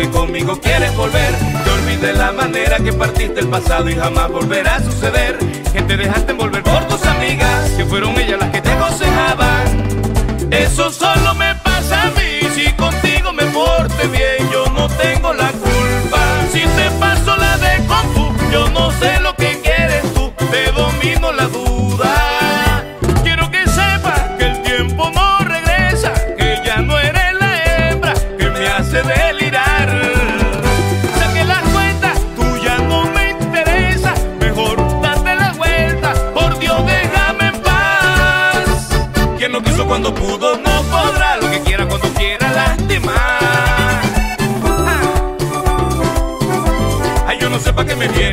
Que conmigo quieres volver. Te olvidé la manera que partiste el pasado y jamás volverá a suceder. Que te dejaste envolver por tus amigas, que fueron ellas las que te aconsejaban. Eso solo me pasa a mí, si contigo me porte bien, yo no tengo la culpa. Si te paso la de Kung yo no sé lo que quieres tú, te domino la duda. Cuando pudo, no podrá. Lo que quiera cuando quiera, lastimar. Ay, yo no sé para qué me vienes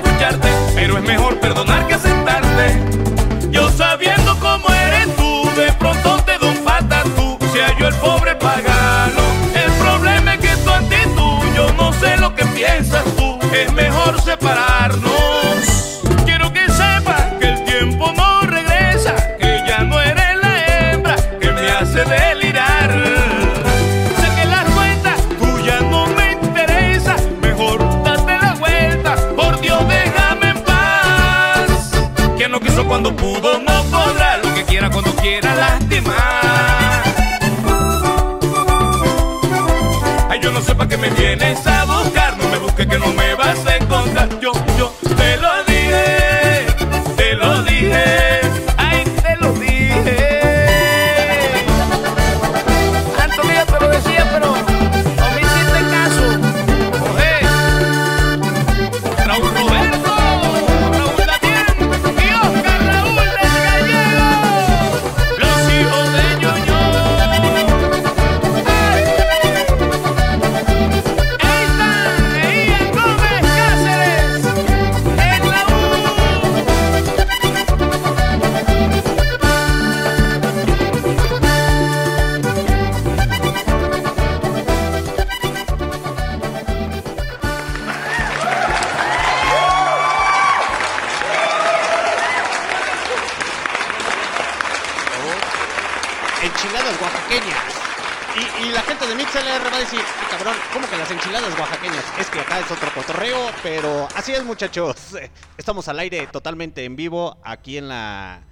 muchachos. Al aire totalmente en vivo aquí en la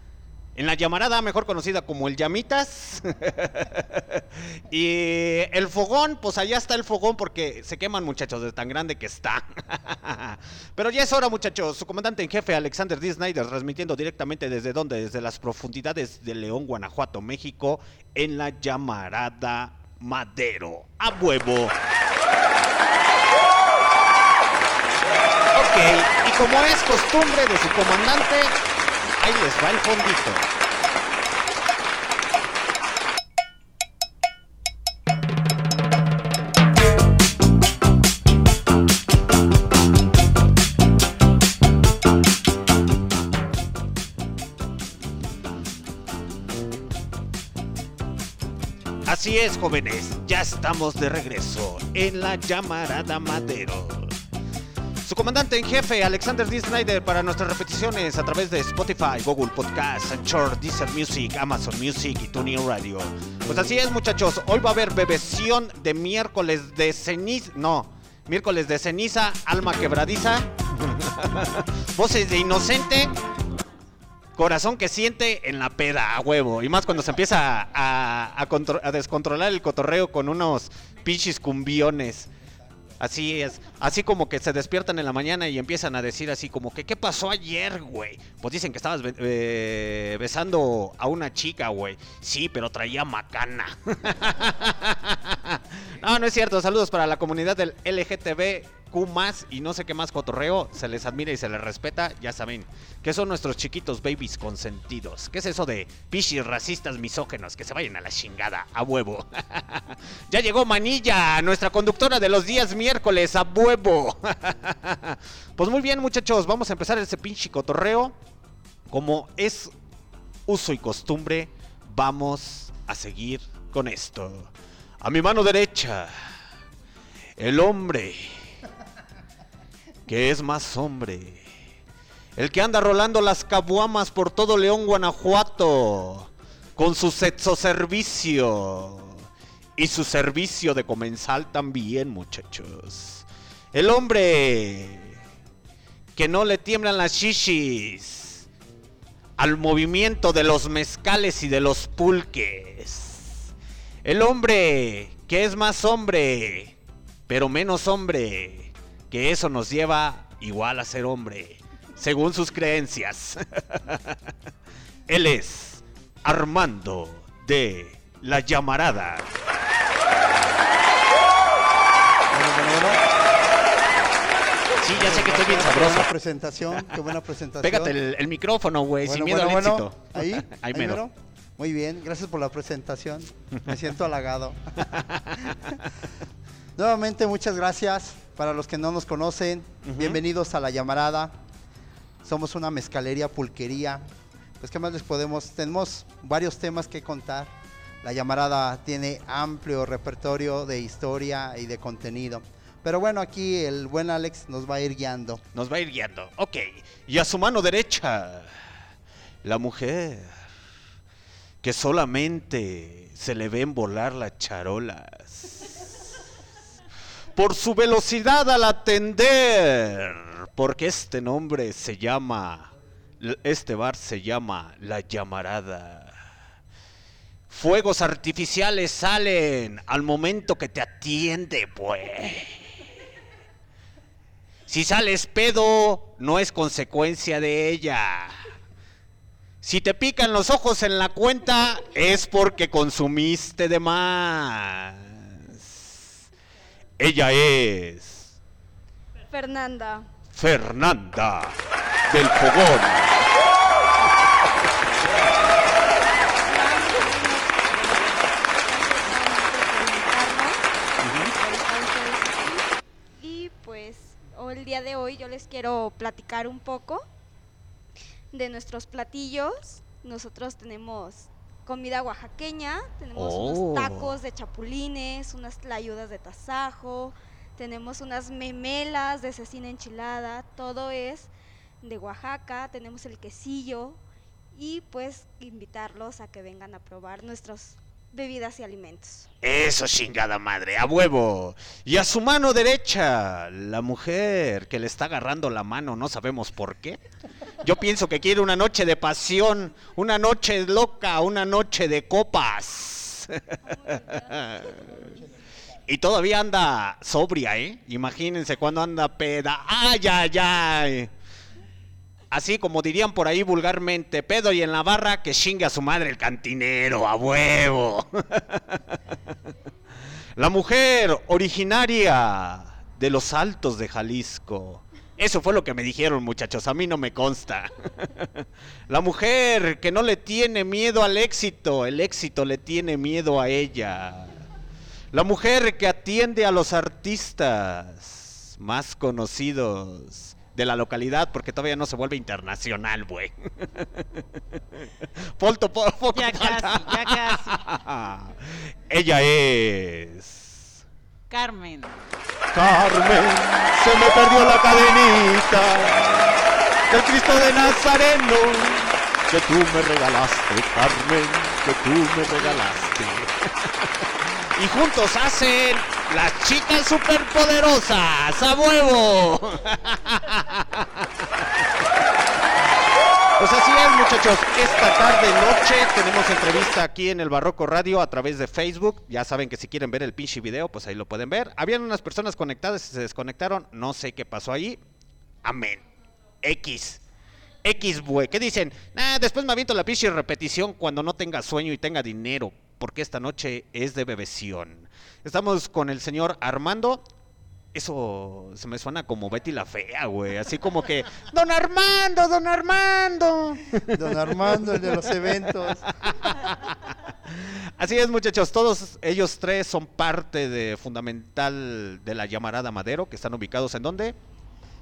en la llamarada, mejor conocida como el Llamitas. y el fogón, pues allá está el fogón porque se queman muchachos de tan grande que está. Pero ya es hora muchachos, su comandante en jefe Alexander D. Snyder transmitiendo directamente desde donde, desde las profundidades de León, Guanajuato, México, en la llamarada Madero. A huevo. Y como es costumbre de su comandante, ahí les va el fondito. Así es, jóvenes, ya estamos de regreso en la llamarada Madero. Su comandante en jefe, Alexander D. Snyder, para nuestras repeticiones a través de Spotify, Google Podcasts, Anchor, Deezer Music, Amazon Music y TuneIn Radio. Pues así es, muchachos, hoy va a haber bebesión de miércoles de ceniza. No, miércoles de ceniza, alma quebradiza. Voces de inocente corazón que siente en la peda, a huevo. Y más cuando se empieza a, a, descontrolar el cotorreo con unos pinches cumbiones. Así es, así como que se despiertan en la mañana y empiezan a decir así como que ¿qué pasó ayer, güey? Pues dicen que estabas eh, besando a una chica, güey. Sí, pero traía macana. no, no es cierto. Saludos para la comunidad del LGTB Q más y no sé qué más cotorreo, se les admira y se les respeta, ya saben, que son nuestros chiquitos babies consentidos. ¿Qué es eso de pichis racistas misógenos? Que se vayan a la chingada, a huevo. ya llegó Manilla, nuestra conductora de los días miércoles, a huevo. pues muy bien muchachos, vamos a empezar ese pinche cotorreo. Como es uso y costumbre, vamos a seguir con esto. A mi mano derecha, el hombre que es más hombre. El que anda rolando las cabuamas por todo León, Guanajuato, con su sexo servicio y su servicio de comensal también, muchachos. El hombre que no le tiemblan las shishis al movimiento de los mezcales y de los pulques. El hombre que es más hombre, pero menos hombre que eso nos lleva igual a ser hombre, según sus creencias. Él es Armando de la Llamarada. Sí, ya sé que estoy bien sabroso. Qué buena presentación, qué buena presentación. Pégate el, micrófono, güey, sin miedo al éxito. Ahí, ahí, ahí Muy bien, gracias por la presentación. Me siento halagado. Nuevamente, muchas gracias. Para los que no nos conocen, bienvenidos a La Llamarada. Somos una mezcalería, pulquería. Pues, ¿qué más les podemos? Tenemos varios temas que contar. La Llamarada tiene amplio repertorio de historia y de contenido. Pero bueno, aquí el buen Alex nos va a ir guiando. Nos va a ir guiando, ok. Y a su mano derecha, la mujer que solamente se le ven volar las charolas por su velocidad al atender, porque este nombre se llama, este bar se llama La Llamarada. Fuegos artificiales salen al momento que te atiende, pues. Si sales pedo, no es consecuencia de ella. Si te pican los ojos en la cuenta, es porque consumiste de más. Ella es... Fernanda. Fernanda del Fogón. Y pues el día de hoy yo les quiero platicar un poco de nuestros platillos. Nosotros tenemos comida oaxaqueña, tenemos unos oh. tacos de chapulines, unas tlayudas de tasajo, tenemos unas memelas de cecina enchilada, todo es de Oaxaca, tenemos el quesillo y pues invitarlos a que vengan a probar nuestros bebidas y alimentos. Eso, chingada madre, a huevo. Y a su mano derecha, la mujer que le está agarrando la mano, no sabemos por qué. Yo pienso que quiere una noche de pasión, una noche loca, una noche de copas. y todavía anda sobria, ¿eh? Imagínense cuando anda peda. ¡Ay, ay, ay! Así como dirían por ahí vulgarmente, pedo y en la barra que chingue a su madre el cantinero, a huevo. La mujer originaria de los altos de Jalisco. Eso fue lo que me dijeron muchachos, a mí no me consta. La mujer que no le tiene miedo al éxito, el éxito le tiene miedo a ella. La mujer que atiende a los artistas más conocidos de la localidad porque todavía no se vuelve internacional, güey. Polto, poco Ya casi, ya casi. Ella es Carmen. Carmen, se me perdió la cadenita del Cristo de Nazareno que tú me regalaste, Carmen, que tú me regalaste. Y juntos hacen las chicas superpoderosas, a huevo. Pues así es, muchachos. Esta tarde noche tenemos entrevista aquí en el Barroco Radio a través de Facebook. Ya saben que si quieren ver el pinche video, pues ahí lo pueden ver. Habían unas personas conectadas y se desconectaron. No sé qué pasó ahí. Amén. X. X, güey. ¿Qué dicen? Después me aviento la pinche repetición cuando no tenga sueño y tenga dinero. Porque esta noche es de bebeción. Estamos con el señor Armando. Eso se me suena como Betty la Fea, güey. Así como que, Don Armando, Don Armando. Don Armando, el de los eventos. Así es, muchachos. Todos ellos tres son parte de fundamental de la llamarada Madero, que están ubicados en dónde?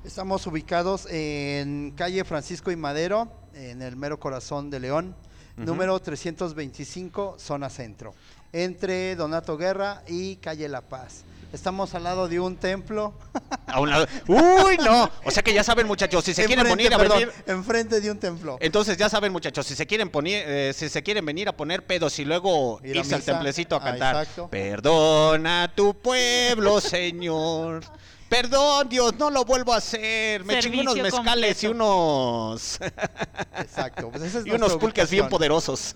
Estamos ubicados en calle Francisco y Madero, en el mero corazón de León, Ujú. número 325, zona centro, entre Donato Guerra y calle La Paz. Estamos al lado de un templo. A un lado. Uy, no. O sea que ya saben, muchachos, si se quieren Enfrente, venir a perdón, venir. Enfrente de un templo. Entonces ya saben, muchachos, si se quieren poner, eh, si se quieren venir a poner pedos y luego Ir a irse al templecito a Ah, cantar. exacto. Perdona a tu pueblo, Señor. Perdón, Dios, no lo vuelvo a hacer. Me chingué unos mezcales y unos Exacto. pues esa es y unos pulques bien poderosos.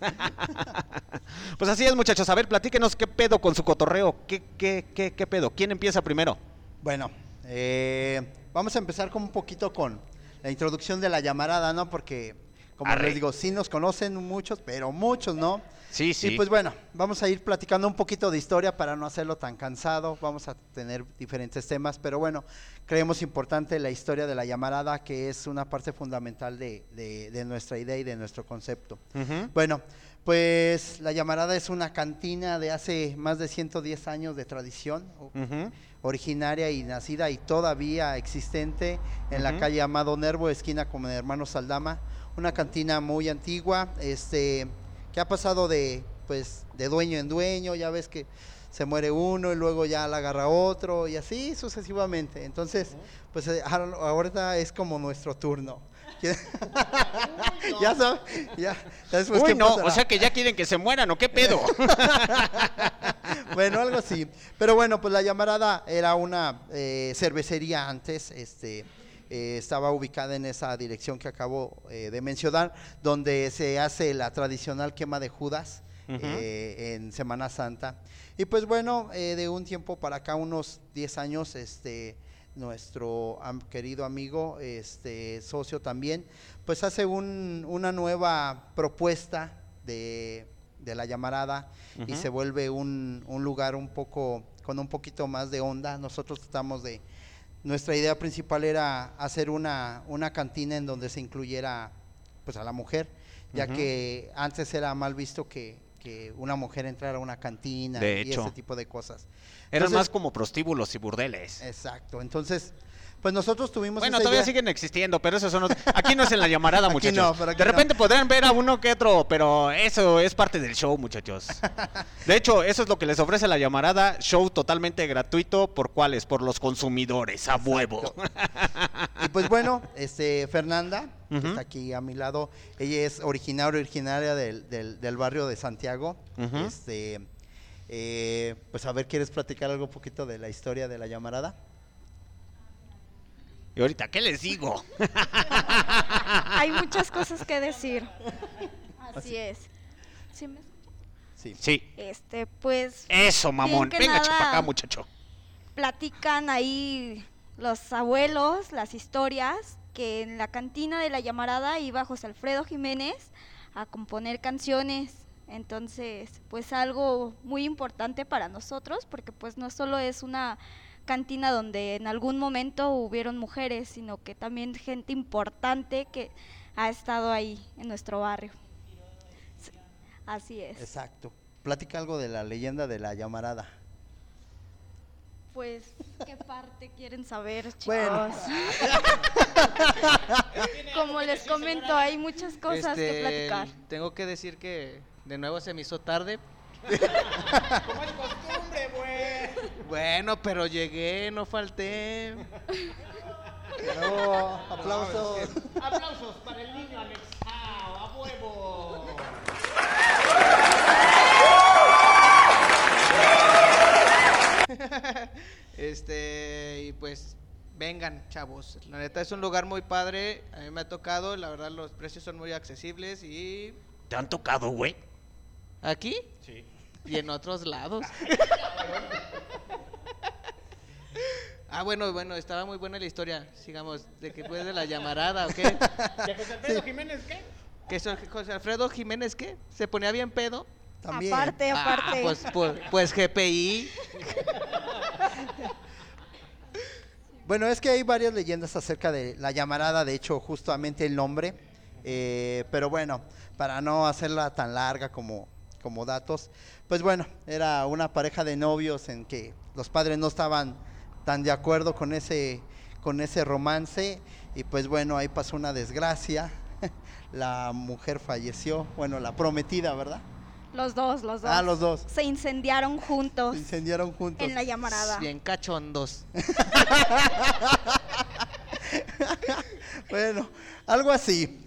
pues así es, muchachos. A ver, platíquenos qué pedo con su cotorreo. ¿Qué, qué, qué, qué pedo? ¿Quién empieza primero? Bueno, eh, vamos a empezar con un poquito con la introducción de la llamarada, ¿no? Porque, como Arre. les digo, sí nos conocen muchos, pero muchos, ¿no? Sí, sí. Y pues bueno, vamos a ir platicando un poquito de historia para no hacerlo tan cansado. Vamos a tener diferentes temas, pero bueno, creemos importante la historia de la llamarada, que es una parte fundamental de, de- de nuestra idea y de nuestro concepto. Bueno, pues la llamarada es una cantina de hace más de 110 años de tradición, originaria y nacida y todavía existente en la calle Amado Nervo, esquina con el hermano Saldama, una cantina muy antigua, este, que ha pasado de, pues, de dueño en dueño, ya ves que se muere uno y luego ya la agarra otro y así sucesivamente. Entonces, pues eh, ahorita es como nuestro turno. ya sabes, ya, después Uy, no, pasará. o sea que ya quieren que se mueran, ¿o qué pedo? bueno, algo así. Pero bueno, pues la llamarada era una eh, cervecería antes, este, eh, estaba ubicada en esa dirección que acabo eh, de mencionar, donde se hace la tradicional quema de Judas eh, en Semana Santa. Y pues bueno, eh, de un tiempo para acá, unos 10 años, este nuestro am- querido amigo, este socio también, pues hace un- una nueva propuesta de, de la llamarada y se vuelve un, un lugar un poco, con un poquito más de onda. Nosotros tratamos de, nuestra idea principal era hacer una, una cantina en donde se incluyera pues a la mujer, ya que antes era mal visto que, que una mujer entrara a una cantina De y hecho. ese tipo de cosas. Eran Entonces- más como prostíbulos y burdeles. Exacto. Entonces, Pues nosotros tuvimos Bueno, esa todavía idea. siguen existiendo, pero eso son... Aquí no es en la llamarada, Aquí muchachos. no, pero aquí de no. repente podrán ver a uno que otro, pero eso es parte del show, muchachos. De hecho, eso es lo que les ofrece la llamarada, show totalmente gratuito, ¿por cuáles? Por los consumidores, a huevo. Y pues bueno, este Fernanda, que está aquí a mi lado, ella es originaria, originaria del, del- del barrio de Santiago. Este, eh, pues a ver, ¿quieres platicar algo un poquito de la historia de la llamarada? Y ahorita, ¿qué les digo? Hay muchas cosas que decir. Así es. ¿Sí me? Sí. Sí, Este, pues eso, mamón. Venga, chapa acá, muchacho. platican ahí los abuelos, las historias, que en la cantina de la llamarada iba José Alfredo Jiménez a componer canciones. Entonces, pues algo muy importante para nosotros, porque pues no solo es una cantina donde en algún momento hubieron mujeres, sino que también gente importante que ha estado ahí en nuestro barrio. Sí, Así es. Exacto. Platica algo de la leyenda de la llamarada. Pues, ¿qué parte quieren saber, chicos? Bueno. Como les comento, hay muchas cosas que Este, platicar. Tengo que decir que de nuevo se me hizo tarde. Bueno, pero llegué, no falté. No, aplausos. Aplausos para el niño anexado, a huevo. Este, y pues vengan, chavos. La neta es un lugar muy padre. A mí me ha tocado, la verdad los precios son muy accesibles y ¿Te han tocado, güey? aquí y en otros lados. Ah, bueno, bueno, estaba muy buena la historia. Sigamos, de que fue de la llamarada, ¿o qué? ¿De José Alfredo Jiménez qué? ¿Que so- José Alfredo Jiménez qué? ¿Se ponía bien pedo? También. Aparte, Ah, aparte. pues, pues, pues GPI. Bueno, es que hay varias leyendas acerca de la llamarada, de hecho, justamente el nombre. eh, pero bueno, para no hacerla tan larga como, como datos, pues bueno, era una pareja de novios en que los padres no estaban tan de acuerdo con ese, con ese romance. Y pues bueno, ahí pasó una desgracia. La mujer falleció, bueno, la prometida, ¿verdad? Los dos, los dos. Ah, los dos. Se incendiaron juntos Se incendiaron juntos. en la llamarada. Bien cachondos. Bueno, algo así.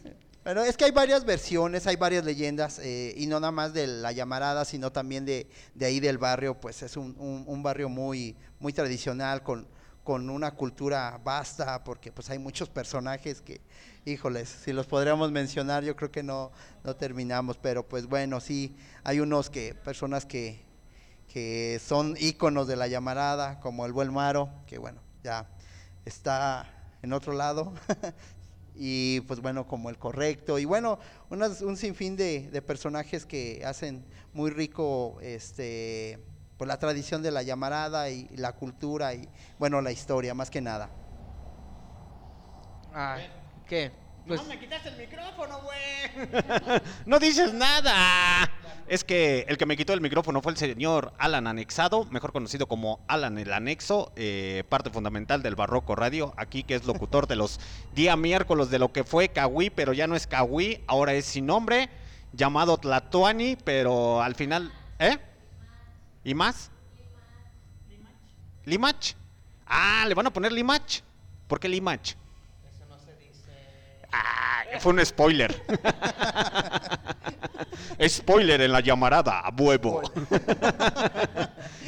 Pero es que hay varias versiones, hay varias leyendas, eh, y no nada más de la llamarada, sino también de, de ahí del barrio, pues es un, un- un barrio muy, muy tradicional, con, con una cultura vasta, porque pues hay muchos personajes que, híjoles, si los podríamos mencionar, yo creo que no, no terminamos, pero pues bueno, sí, hay unos que, personas que, que son íconos de la llamarada, como el buen Maro, que bueno, ya está en otro lado. y pues bueno, como el correcto. Y bueno, unas- un sinfín de, personajes que hacen muy rico este pues la tradición de la llamarada y, la cultura y bueno, la historia, más que nada. Ah, ¿Qué? Pues, No me quitaste el micrófono, güey. no dices nada. Es que el que me quitó el micrófono fue el señor Alan Anexado, mejor conocido como Alan el Anexo, eh, parte fundamental del Barroco Radio, aquí que es locutor de los día miércoles de lo que fue Cahuí, pero ya no es Cahuí, ahora es sin nombre, llamado Tlatuani, pero al final, ¿eh? ¿Y más? Limach. Ah, le van a poner Limach. ¿Por qué Limach? Ah, fue un spoiler. spoiler en la llamarada, a huevo.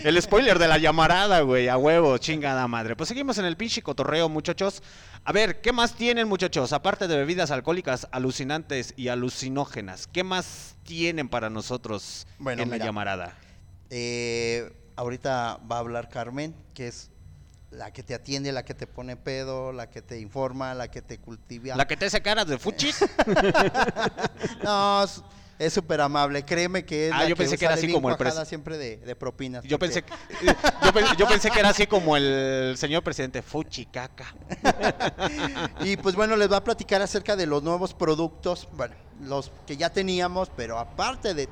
el spoiler de la llamarada, güey, a huevo, chingada madre. Pues seguimos en el pinche cotorreo, muchachos. A ver, ¿qué más tienen, muchachos? Aparte de bebidas alcohólicas alucinantes y alucinógenas, ¿qué más tienen para nosotros Bueno, en la llamarada? Eh, ahorita va a hablar Carmen, que es la que te atiende, la que te pone pedo, la que te informa, la que te cultiva. ¿La que te hace caras de fuchis? No, es- súper amable, créeme que es Ah, la yo pensé que era así como el siempre de, de propinas. Yo porque- pensé, que, yo, pe- yo pensé que era así como el señor presidente Fuchicaca. Y pues bueno, les va a platicar acerca de los nuevos productos, bueno, los que ya teníamos, pero aparte de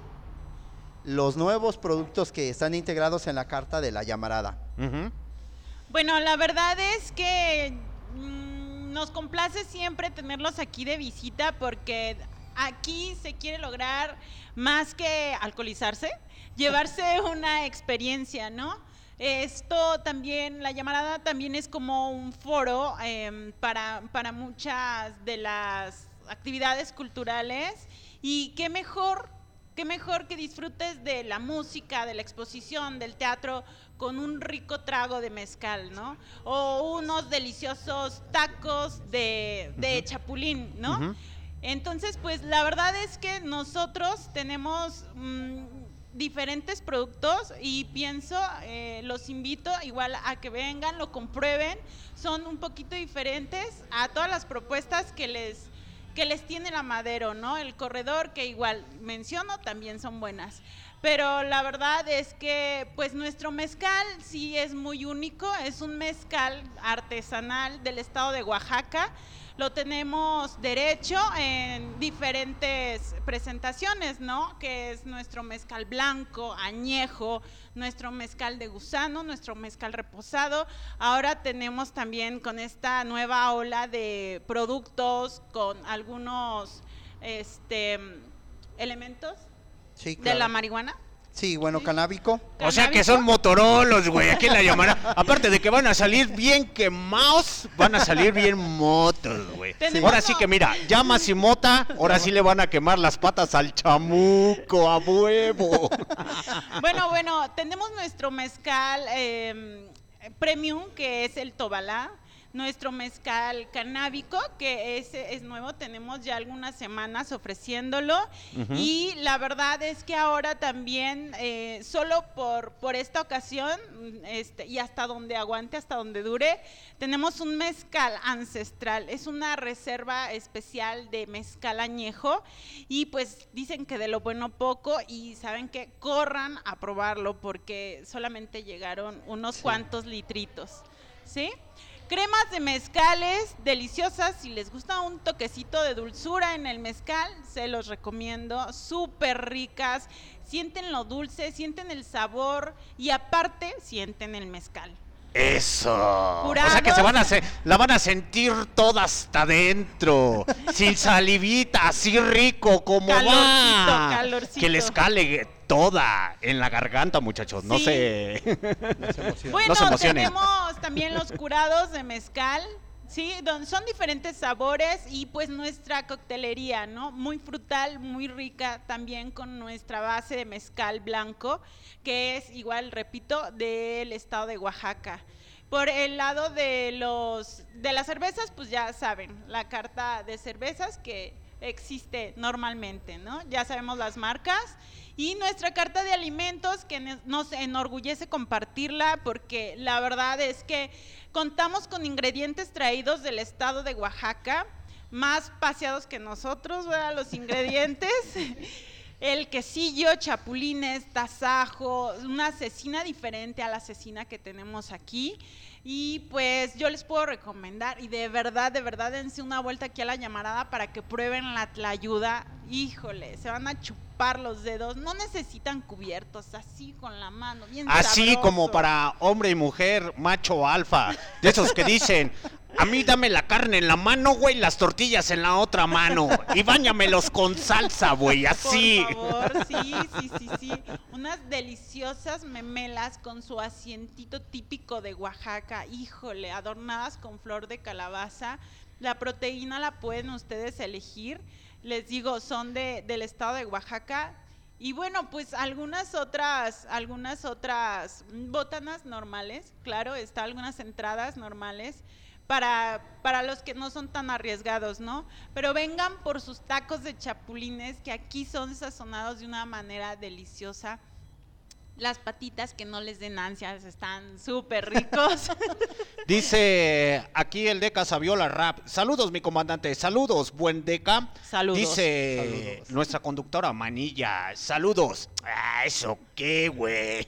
los nuevos productos que están integrados en la carta de la llamarada. Bueno, la verdad es que nos complace siempre tenerlos aquí de visita porque aquí se quiere lograr más que alcoholizarse, llevarse una experiencia, ¿no? Esto también, la llamarada también es como un foro em, para, para muchas de las actividades culturales y qué mejor qué mejor que disfrutes de la música, de la exposición, del teatro con un rico trago de mezcal, ¿no? O unos deliciosos tacos de, de chapulín, ¿no? Entonces, pues la verdad es que nosotros tenemos mm, diferentes productos y pienso, eh, los invito igual a que vengan, lo comprueben, son un poquito diferentes a todas las propuestas que les que les tiene la Madero, ¿no? El corredor que igual menciono también son buenas. Pero la verdad es que pues nuestro mezcal sí es muy único, es un mezcal artesanal del estado de Oaxaca. Lo tenemos derecho en diferentes presentaciones, ¿no? Que es nuestro mezcal blanco, añejo, nuestro mezcal de gusano, nuestro mezcal reposado. Ahora tenemos también con esta nueva ola de productos con algunos este, elementos Sí, de la marihuana. Sí, bueno, canábico. O sea que son motorolos, güey. ¿A quién la llamará? Aparte de que van a salir bien quemados, van a salir bien motos, güey. Ahora sí que mira, llamas y mota, ahora sí le van a quemar las patas al chamuco, a huevo. Bueno, bueno, tenemos nuestro mezcal eh, premium, que es el Tobalá. Nuestro mezcal canábico, que ese es nuevo, tenemos ya algunas semanas ofreciéndolo. Y la verdad es que ahora también, eh, solo por, por esta ocasión, este, y hasta donde aguante, hasta donde dure, tenemos un mezcal ancestral. Es una reserva especial de mezcal añejo. Y pues dicen que de lo bueno poco, y saben que corran a probarlo porque solamente llegaron unos cuantos litritos. ¿Sí? Cremas de mezcales deliciosas, si les gusta un toquecito de dulzura en el mezcal, se los recomiendo, súper ricas, sienten lo dulce, sienten el sabor y aparte sienten el mezcal. Eso. O Jurados. sea que se van a se- la van a sentir toda hasta adentro. sin salivita, así rico como Calorcito, va. calorcito. Que les cale toda en la garganta, muchachos. No. Bueno, No se emocionen. tenemos también los curados de mezcal, ¿sí? Son diferentes sabores y pues nuestra coctelería, ¿no? Muy frutal, muy rica, también con nuestra base de mezcal blanco, que es igual, repito, del estado de Oaxaca. Por el lado de los de las cervezas, pues ya saben, la carta de cervezas que existe normalmente, ¿no? Ya sabemos las marcas y nuestra carta de alimentos que nos enorgullece compartirla porque la verdad es que contamos con ingredientes traídos del estado de Oaxaca, más paseados que nosotros. Los ingredientes. El quesillo, chapulines, tasajo, una cecina diferente a la cecina que tenemos aquí. Y pues yo les puedo recomendar, y de verdad, de verdad, dense una vuelta aquí a la llamarada para que prueben la tlayuda. Híjole, se van a chupar los dedos. No necesitan cubiertos, así con la mano, bien Así sabroso. como para hombre y mujer, macho alfa. De esos que dicen, a mí dame la carne en la mano, güey, las tortillas en la otra mano. Y báñamelos con salsa, güey, así. Por favor, sí, sí, sí, sí. Unas deliciosas memelas con su asientito típico de Oaxaca, híjole, adornadas con flor de calabaza. La proteína la pueden ustedes elegir. Les digo, son de, del estado de Oaxaca. Y bueno, pues algunas otras, algunas otras botanas normales, claro, está algunas entradas normales para, para los que no son tan arriesgados, ¿no? Pero vengan por sus tacos de chapulines, que aquí son sazonados de una manera deliciosa. Las patitas que no les den ansias están súper ricos. Dice aquí el Deca Saviola Rap. Saludos, mi comandante. Saludos, buen Deca. Saludos. Dice Saludos. nuestra conductora Manilla. Saludos. Ah, eso qué, güey.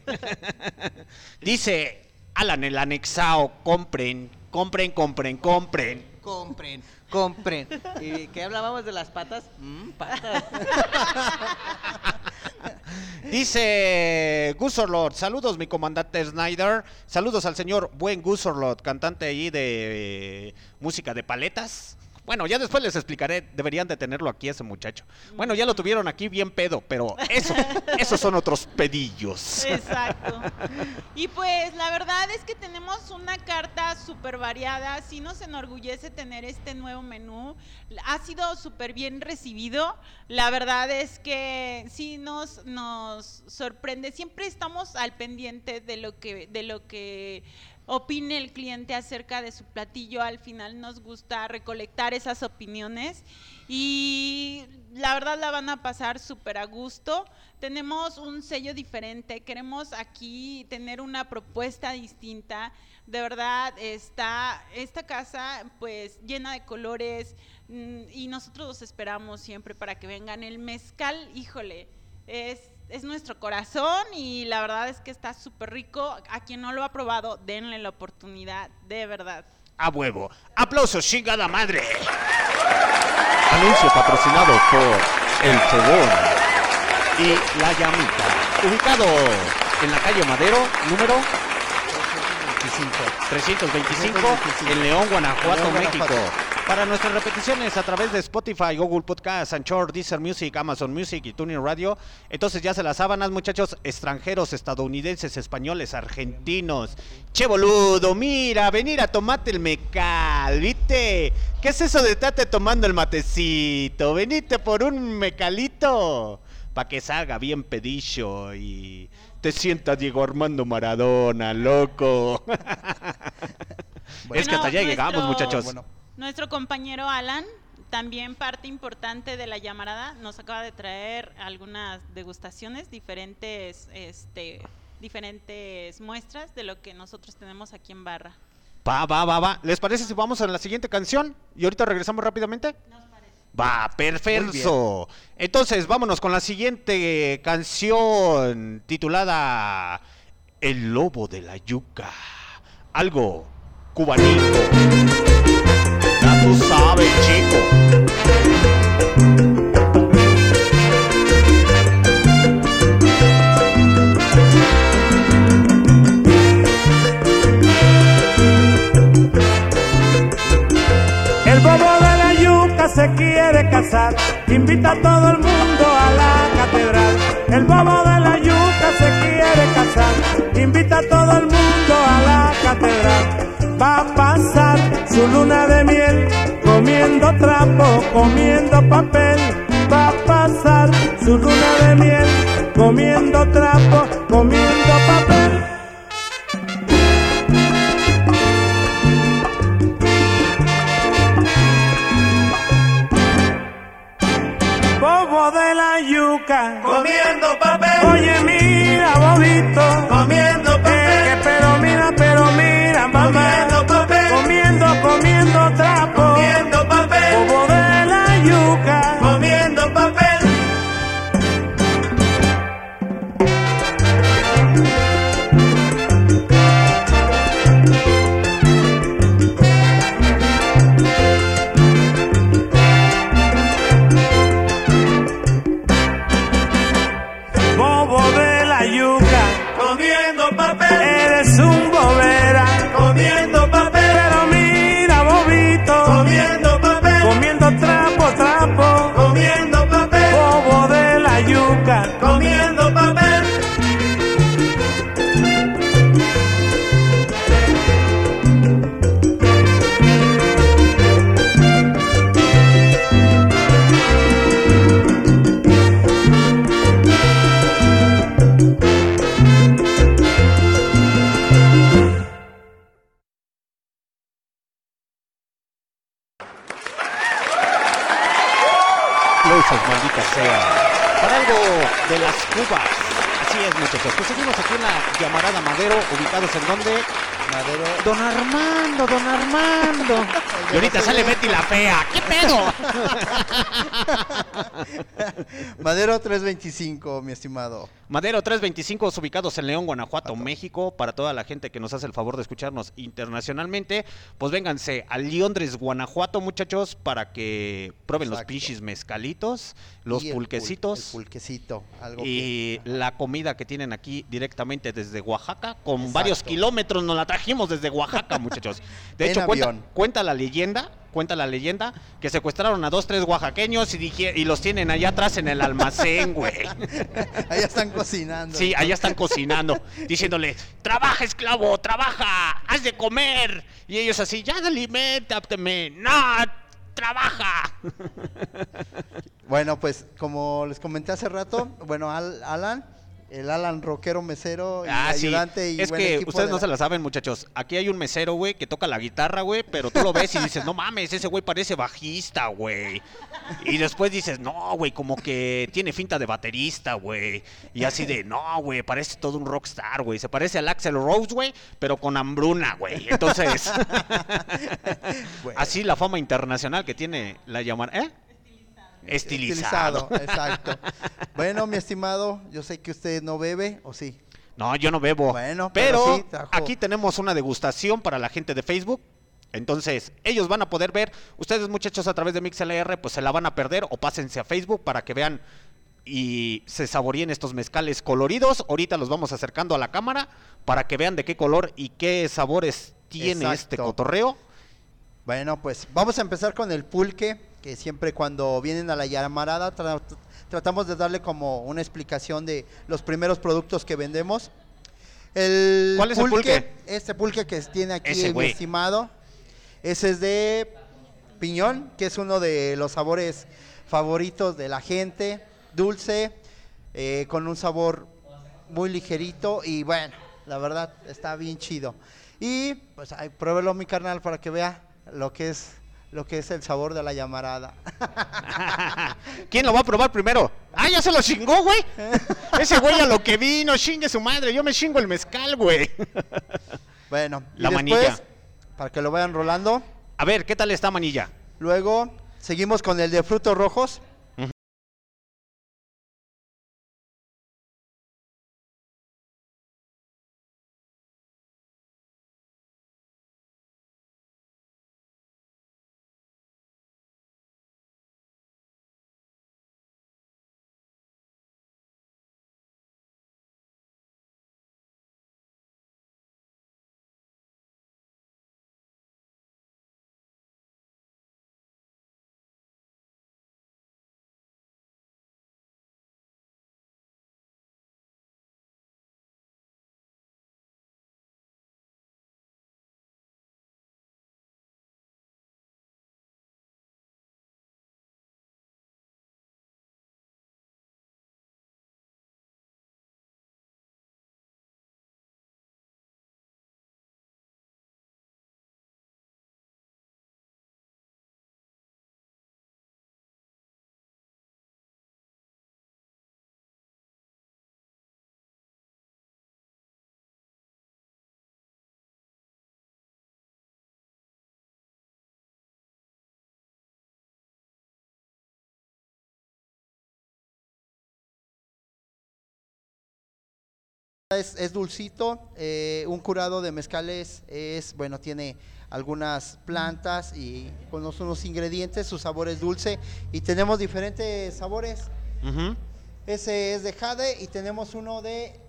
Dice Alan el anexao. Compren, compren, compren, compren. Compren, compren. ¿Y qué hablábamos de las patas? Mm, patas. Dice Gusorlord, saludos mi comandante Snyder, saludos al señor buen Gusorlord, cantante ahí de eh, música de paletas. Bueno, ya después les explicaré, deberían de tenerlo aquí ese muchacho. Bueno, ya lo tuvieron aquí bien pedo, pero eso, esos son otros pedillos. Exacto. Y pues la verdad es que tenemos una carta súper variada. Sí nos enorgullece tener este nuevo menú. Ha sido súper bien recibido. La verdad es que sí nos, nos sorprende. Siempre estamos al pendiente de lo que, de lo que opine el cliente acerca de su platillo. Al final nos gusta recolectar esas opiniones y la verdad la van a pasar súper a gusto. Tenemos un sello diferente, queremos aquí tener una propuesta distinta. De verdad está esta casa pues llena de colores mm, y nosotros los esperamos siempre para que vengan. El mezcal, híjole, es es nuestro corazón y la verdad es que está súper rico. A quien no lo ha probado, denle la oportunidad, de verdad. A huevo. Aplausos, chingada madre. Anuncio patrocinado por El Fogón Y la llamita. Ubicado en la calle Madero, número 325, en León, Guanajuato, León, México. Para nuestras repeticiones a través de Spotify, Google Podcast, Anchor, Deezer Music, Amazon Music y Tuning Radio. Entonces ya se las sábanas, muchachos, extranjeros, estadounidenses, españoles, argentinos. Che boludo, mira, venir a tomarte el mecal, ¿viste? ¿Qué es eso de estarte tomando el matecito? Venite por un mecalito para que salga bien pedillo y te sienta Diego Armando Maradona, loco. es que hasta allá llegamos, muchachos. Bueno, Nuestro compañero Alan, también parte importante de la llamarada, nos acaba de traer algunas degustaciones, diferentes, este, diferentes muestras de lo que nosotros tenemos aquí en Barra. Va, va, va, va. ¿Les parece si vamos a la siguiente canción? Y ahorita regresamos rápidamente. Va, perfecto. Entonces, vámonos con la siguiente canción titulada El lobo de la yuca. Algo cubanito. Tú sabes, chico. El bobo de la yuca se quiere casar, invita a todo el mundo a la catedral. El bobo de la yuca se quiere casar, invita a todo el mundo a la catedral. Va a pasar su luna de miel, comiendo trapo, comiendo papel. Va a pasar su luna de miel, comiendo trapo, comiendo papel. Bobo de la yuca, Comiendo papel, Comiendo papel, Madero. Don Armando, don Armando. y ahorita sale Betty la fea. ¿Qué pedo? Madero 325, mi estimado. Madero 325, ubicados en León, Guanajuato, México. Para toda la gente que nos hace el favor de escucharnos internacionalmente, pues vénganse a Liondres, Guanajuato, muchachos, para que prueben los Exacto. pinches mezcalitos, los Y el pul- pulquecitos. el pulquecito, algo y que- la comida que tienen aquí directamente desde Oaxaca, con Exacto. varios kilómetros nos la trajimos desde Oaxaca, muchachos. De hecho, cuenta, cuenta la leyenda, cuenta la leyenda que secuestraron a dos, tres oaxaqueños y, y los tienen allá atrás en el almacén, güey. Allá están cocinando. Sí, allá están cocinando, diciéndole, trabaja esclavo, trabaja, haz de comer. Y ellos así, ya alimentate, no, trabaja. Bueno, pues como les comenté hace rato, bueno, Al- Alan, el Alan rockero mesero y Ah, sí. ayudante y es buen que ustedes de no la- se la saben, muchachos. Aquí hay un mesero, güey, que toca la guitarra, güey, pero tú lo ves y dices, no mames, ese güey parece bajista, güey. Y después dices, no, güey, como que tiene finta de baterista, güey. Y así de, no, güey, parece todo un rockstar, güey. Se parece al Axel Rose, güey, pero con hambruna, güey. Entonces, así la fama internacional que tiene la llamada, ¿eh? Estilizado. exacto. Bueno, mi estimado, yo sé que usted no bebe, ¿o sí? No, yo no bebo. Bueno, pero pero sí, trajo- aquí tenemos una degustación para la gente de Facebook. Entonces, ellos van a poder ver, ustedes muchachos a través de MixLR, pues se la van a perder o pásense a Facebook para que vean y se saboreen estos mezcales coloridos. Ahorita los vamos acercando a la cámara para que vean de qué color y qué sabores tiene este cotorreo. Bueno, pues vamos a empezar con el pulque, que siempre cuando vienen a la llamarada tra- tratamos de darle como una explicación de los primeros productos que vendemos. El ¿Cuál es el pulque? Este pulque que tiene aquí mi estimado. Ese es de piñón, que es uno de los sabores favoritos de la gente. Dulce, eh, con un sabor muy ligerito y bueno, la verdad está bien chido. Y pues ay, pruébelo mi carnal para que vea lo que es lo que es el sabor de la llamarada. ¿Quién lo va a probar primero? ¡Ah, ya se lo chingó, güey! Ese güey a lo que vino, chingue su madre. Yo me chingo el mezcal, güey. Bueno, y La después, manilla. para que lo vayan rolando, A ver, ¿qué tal está manilla? luego seguimos con el de frutos rojos. Es, es dulcito, eh, un curado de mezcales es, bueno, tiene algunas plantas y con unos, ingredientes, su sabor es dulce y tenemos diferentes sabores. Ese es de jade y tenemos uno de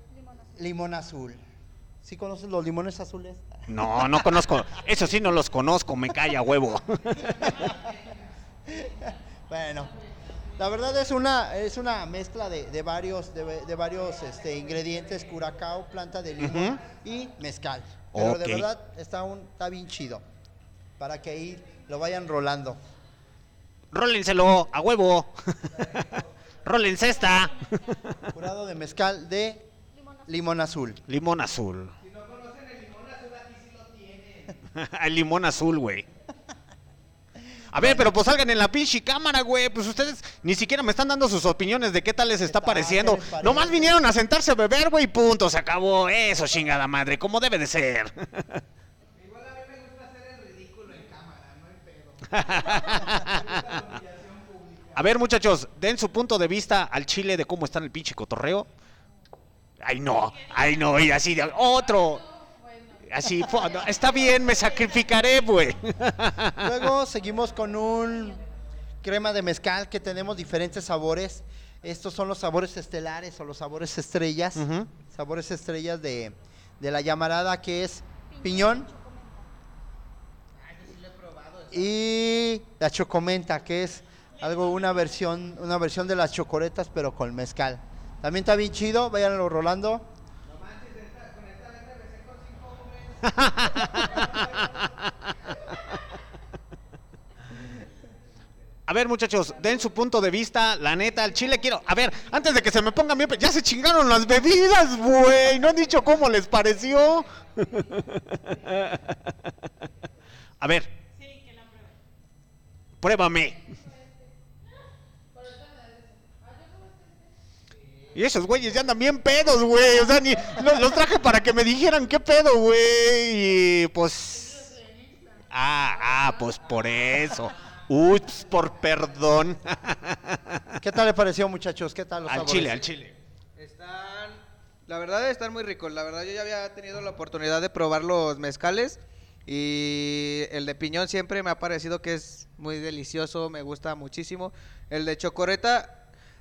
limón azul. ¿Sí conoces los limones azules? No, no conozco. Eso sí no los conozco, me calla huevo. Bueno, la verdad es una es una mezcla de, de varios de, de varios este, ingredientes, curacao, planta de limón y mezcal. Pero de verdad está un está bien chido para que ahí lo vayan rolando. Rólenselo a huevo. Rólense esta. Curado de mezcal de limón azul. Limón azul. El limón azul, güey. A ver, pero pues salgan en la pinche cámara, güey. Pues ustedes ni siquiera me están dando sus opiniones de qué tal les está pareciendo. Nomás vinieron a sentarse a beber, güey, punto. Se acabó. Eso, chingada madre. Como debe de ser. A ver, muchachos, den su punto de vista al Chile de cómo está el pinche cotorreo. Ay, no, ay, no, y así, de- otro. Así, no, está bien, me sacrificaré, güey. Luego seguimos con un crema de mezcal que tenemos diferentes sabores. Estos son los sabores estelares o los sabores estrellas. Sabores estrellas de, de la llamarada que es piñón. Y la chocomenta, que es algo, una versión, una versión de las chocoretas, pero con mezcal. También está bien chido, váyanlo rolando. A ver, muchachos, den su punto de vista. La neta, al Chile quiero. A ver, antes de que se me pongan bien. Ya se chingaron las bebidas, güey. No han dicho cómo les pareció. A ver. Pruébame. Y esos güeyes ya andan bien pedos, güey. O sea, ni lo- los, traje para que me dijeran qué pedo, güey. Y pues. Ah, ah, pues por eso. Ups, por perdón. ¿Qué tal le pareció, muchachos? ¿Qué tal los al sabores? chile, al chile. Están, la verdad están muy ricos. La verdad yo ya había tenido la oportunidad de probar los mezcales y el de piñón siempre me ha parecido que es muy delicioso, me gusta muchísimo. El de chocoreta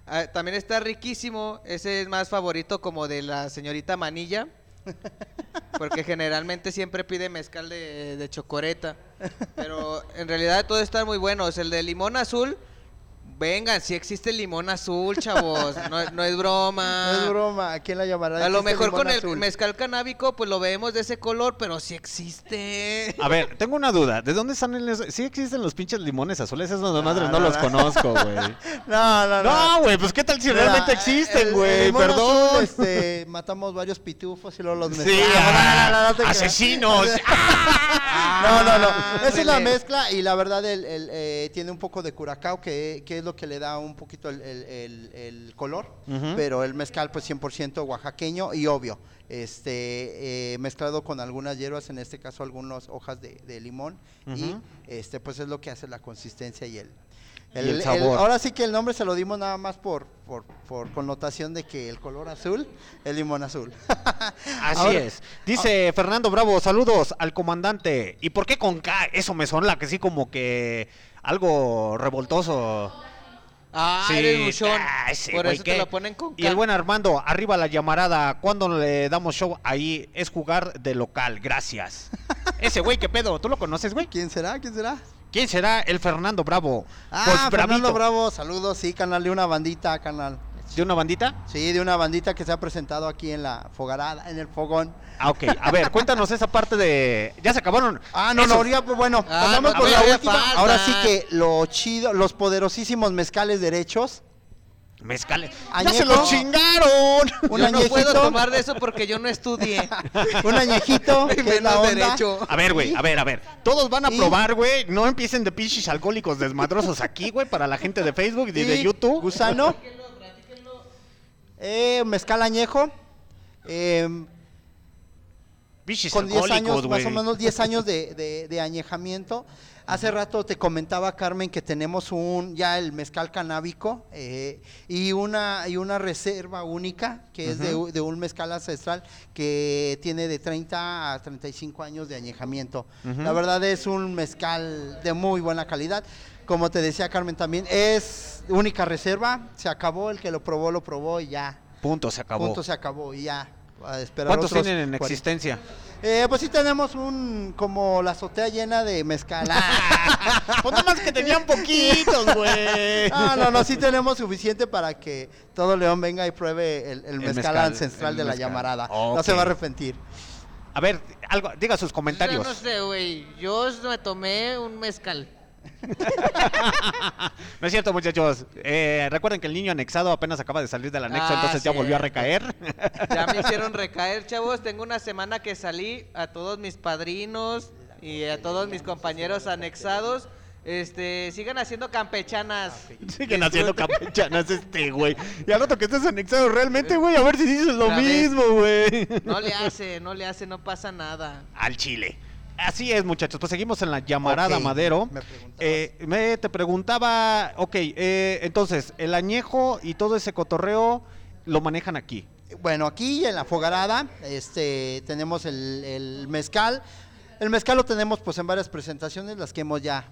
ah, también está riquísimo. Ese es más favorito como de la señorita Manilla. Porque generalmente siempre pide mezcal de, de chocoreta. Pero en realidad todos están muy buenos. El de limón azul, vengan, si existe el limón azul, chavos. No, no es broma. No es broma, aquí en la llamarada. A lo mejor limón con el mezcal canábico, pues lo vemos de ese color, pero sí existe. A ver, tengo una duda. ¿De dónde están esos? ¿Sí existen los pinches limones azules? Esos no, madres no, no, los no. conozco, güey. No, no, no. No, güey, pues qué tal si realmente existen, güey. limón Perdón. azul, este, matamos varios pitufos y luego los Sí, mezclamos. ah, No, no, no, no asesinos. No, no. Esa es la mezcla y la verdad el, el, eh, tiene un poco de curacao que, que es lo que le da un poquito el, el- el- el color. Pero el mezcal pues 100% oaxaqueño y obvio, este eh, mezclado con algunas hierbas, en este caso algunas hojas de, de limón y este pues es lo que hace la consistencia y el... El sabor. ahora sí que el nombre se lo dimos nada más por, por, por connotación de que el color azul es limón azul. Así Ahora- es. Dice Fernando Bravo, saludos al comandante. ¿Y por qué con K? Eso me suena que sí como que algo revoltoso. Ah, Sí, eres buchón. ah, ese Por eso te lo ponen con Y el buen Armando, arriba la llamarada. ¿Cuándo le damos show ahí? Es jugar de local, gracias. Ese güey, ¿qué pedo? ¿Tú lo conoces, güey? ¿Quién será? ¿Quién será? ¿Quién será el Fernando Bravo? Ah, Pues Fernando. Bravo, saludos, sí, canal de una bandita, canal. ¿De una bandita? Sí, de una bandita que se ha presentado aquí en la fogarada, en el fogón. Ah, ok. A ver, cuéntanos esa parte de... ¿Ya se acabaron? Ah, no, Eso. no, ahorita, pues, bueno, Ah, pasamos no, por la última. falta. Ahora sí que lo chido, los poderosísimos mezcales derechos. Mezcales. ¡Ya se los chingaron! Un Yo no puedo añejito. tomar de eso porque yo no estudié. Un añejito, Y que es la menos onda. derecho. A ver, güey, a ver, a ver. Todos van a Y- probar, güey. No empiecen de pinches alcohólicos desmadrosos aquí, güey, para la gente de Facebook y de Y YouTube. Gusano. Eh, mezcal añejo. Eh, con 10 alcohólicos, años, más o menos 10 años de, de- de añejamiento. Hace rato te comentaba, Carmen, que tenemos un ya el mezcal canábico eh, y, una, y una reserva única, que es de, de un mezcal ancestral que tiene de 30 a 35 años de añejamiento. La verdad es un mezcal de muy buena calidad. Como te decía Carmen también, es única reserva, se acabó, el que lo probó, lo probó y ya. Punto, se acabó. Punto se acabó y ya. A esperar ¿Cuántos otros tienen en 40. existencia? Eh, pues sí tenemos un, como la azotea llena de mezcal. pues nada más que tenían poquitos, güey. no, no, no, sí tenemos suficiente para que todo León venga y pruebe el, el mezcal, mezcal, ancestral el de la llamarada. No se va a arrepentir. A ver, algo, diga sus Yo comentarios. no sé, güey. Yo me tomé un mezcal. No es cierto, muchachos. Eh, recuerden que el niño anexado apenas acaba de salir del anexo, Ah, entonces ya volvió a recaer. Ya me hicieron recaer, chavos. Tengo una semana que salí a todos mis padrinos y a todos mis compañeros anexados. Este, sigan haciendo campechanas. Siguen haciendo campechanas este, güey. Y al rato que estés anexado realmente, güey, a ver si dices lo mismo, güey. No le hace, no le hace, no pasa nada. Al chile. Así es, muchachos. Pues seguimos en la llamarada Madero. me. Eh, me te preguntaba, ok, eh, entonces, el añejo y todo ese cotorreo lo manejan aquí. Bueno, aquí en la fogarada este, tenemos el, el mezcal. El mezcal lo tenemos pues en varias presentaciones, las que hemos ya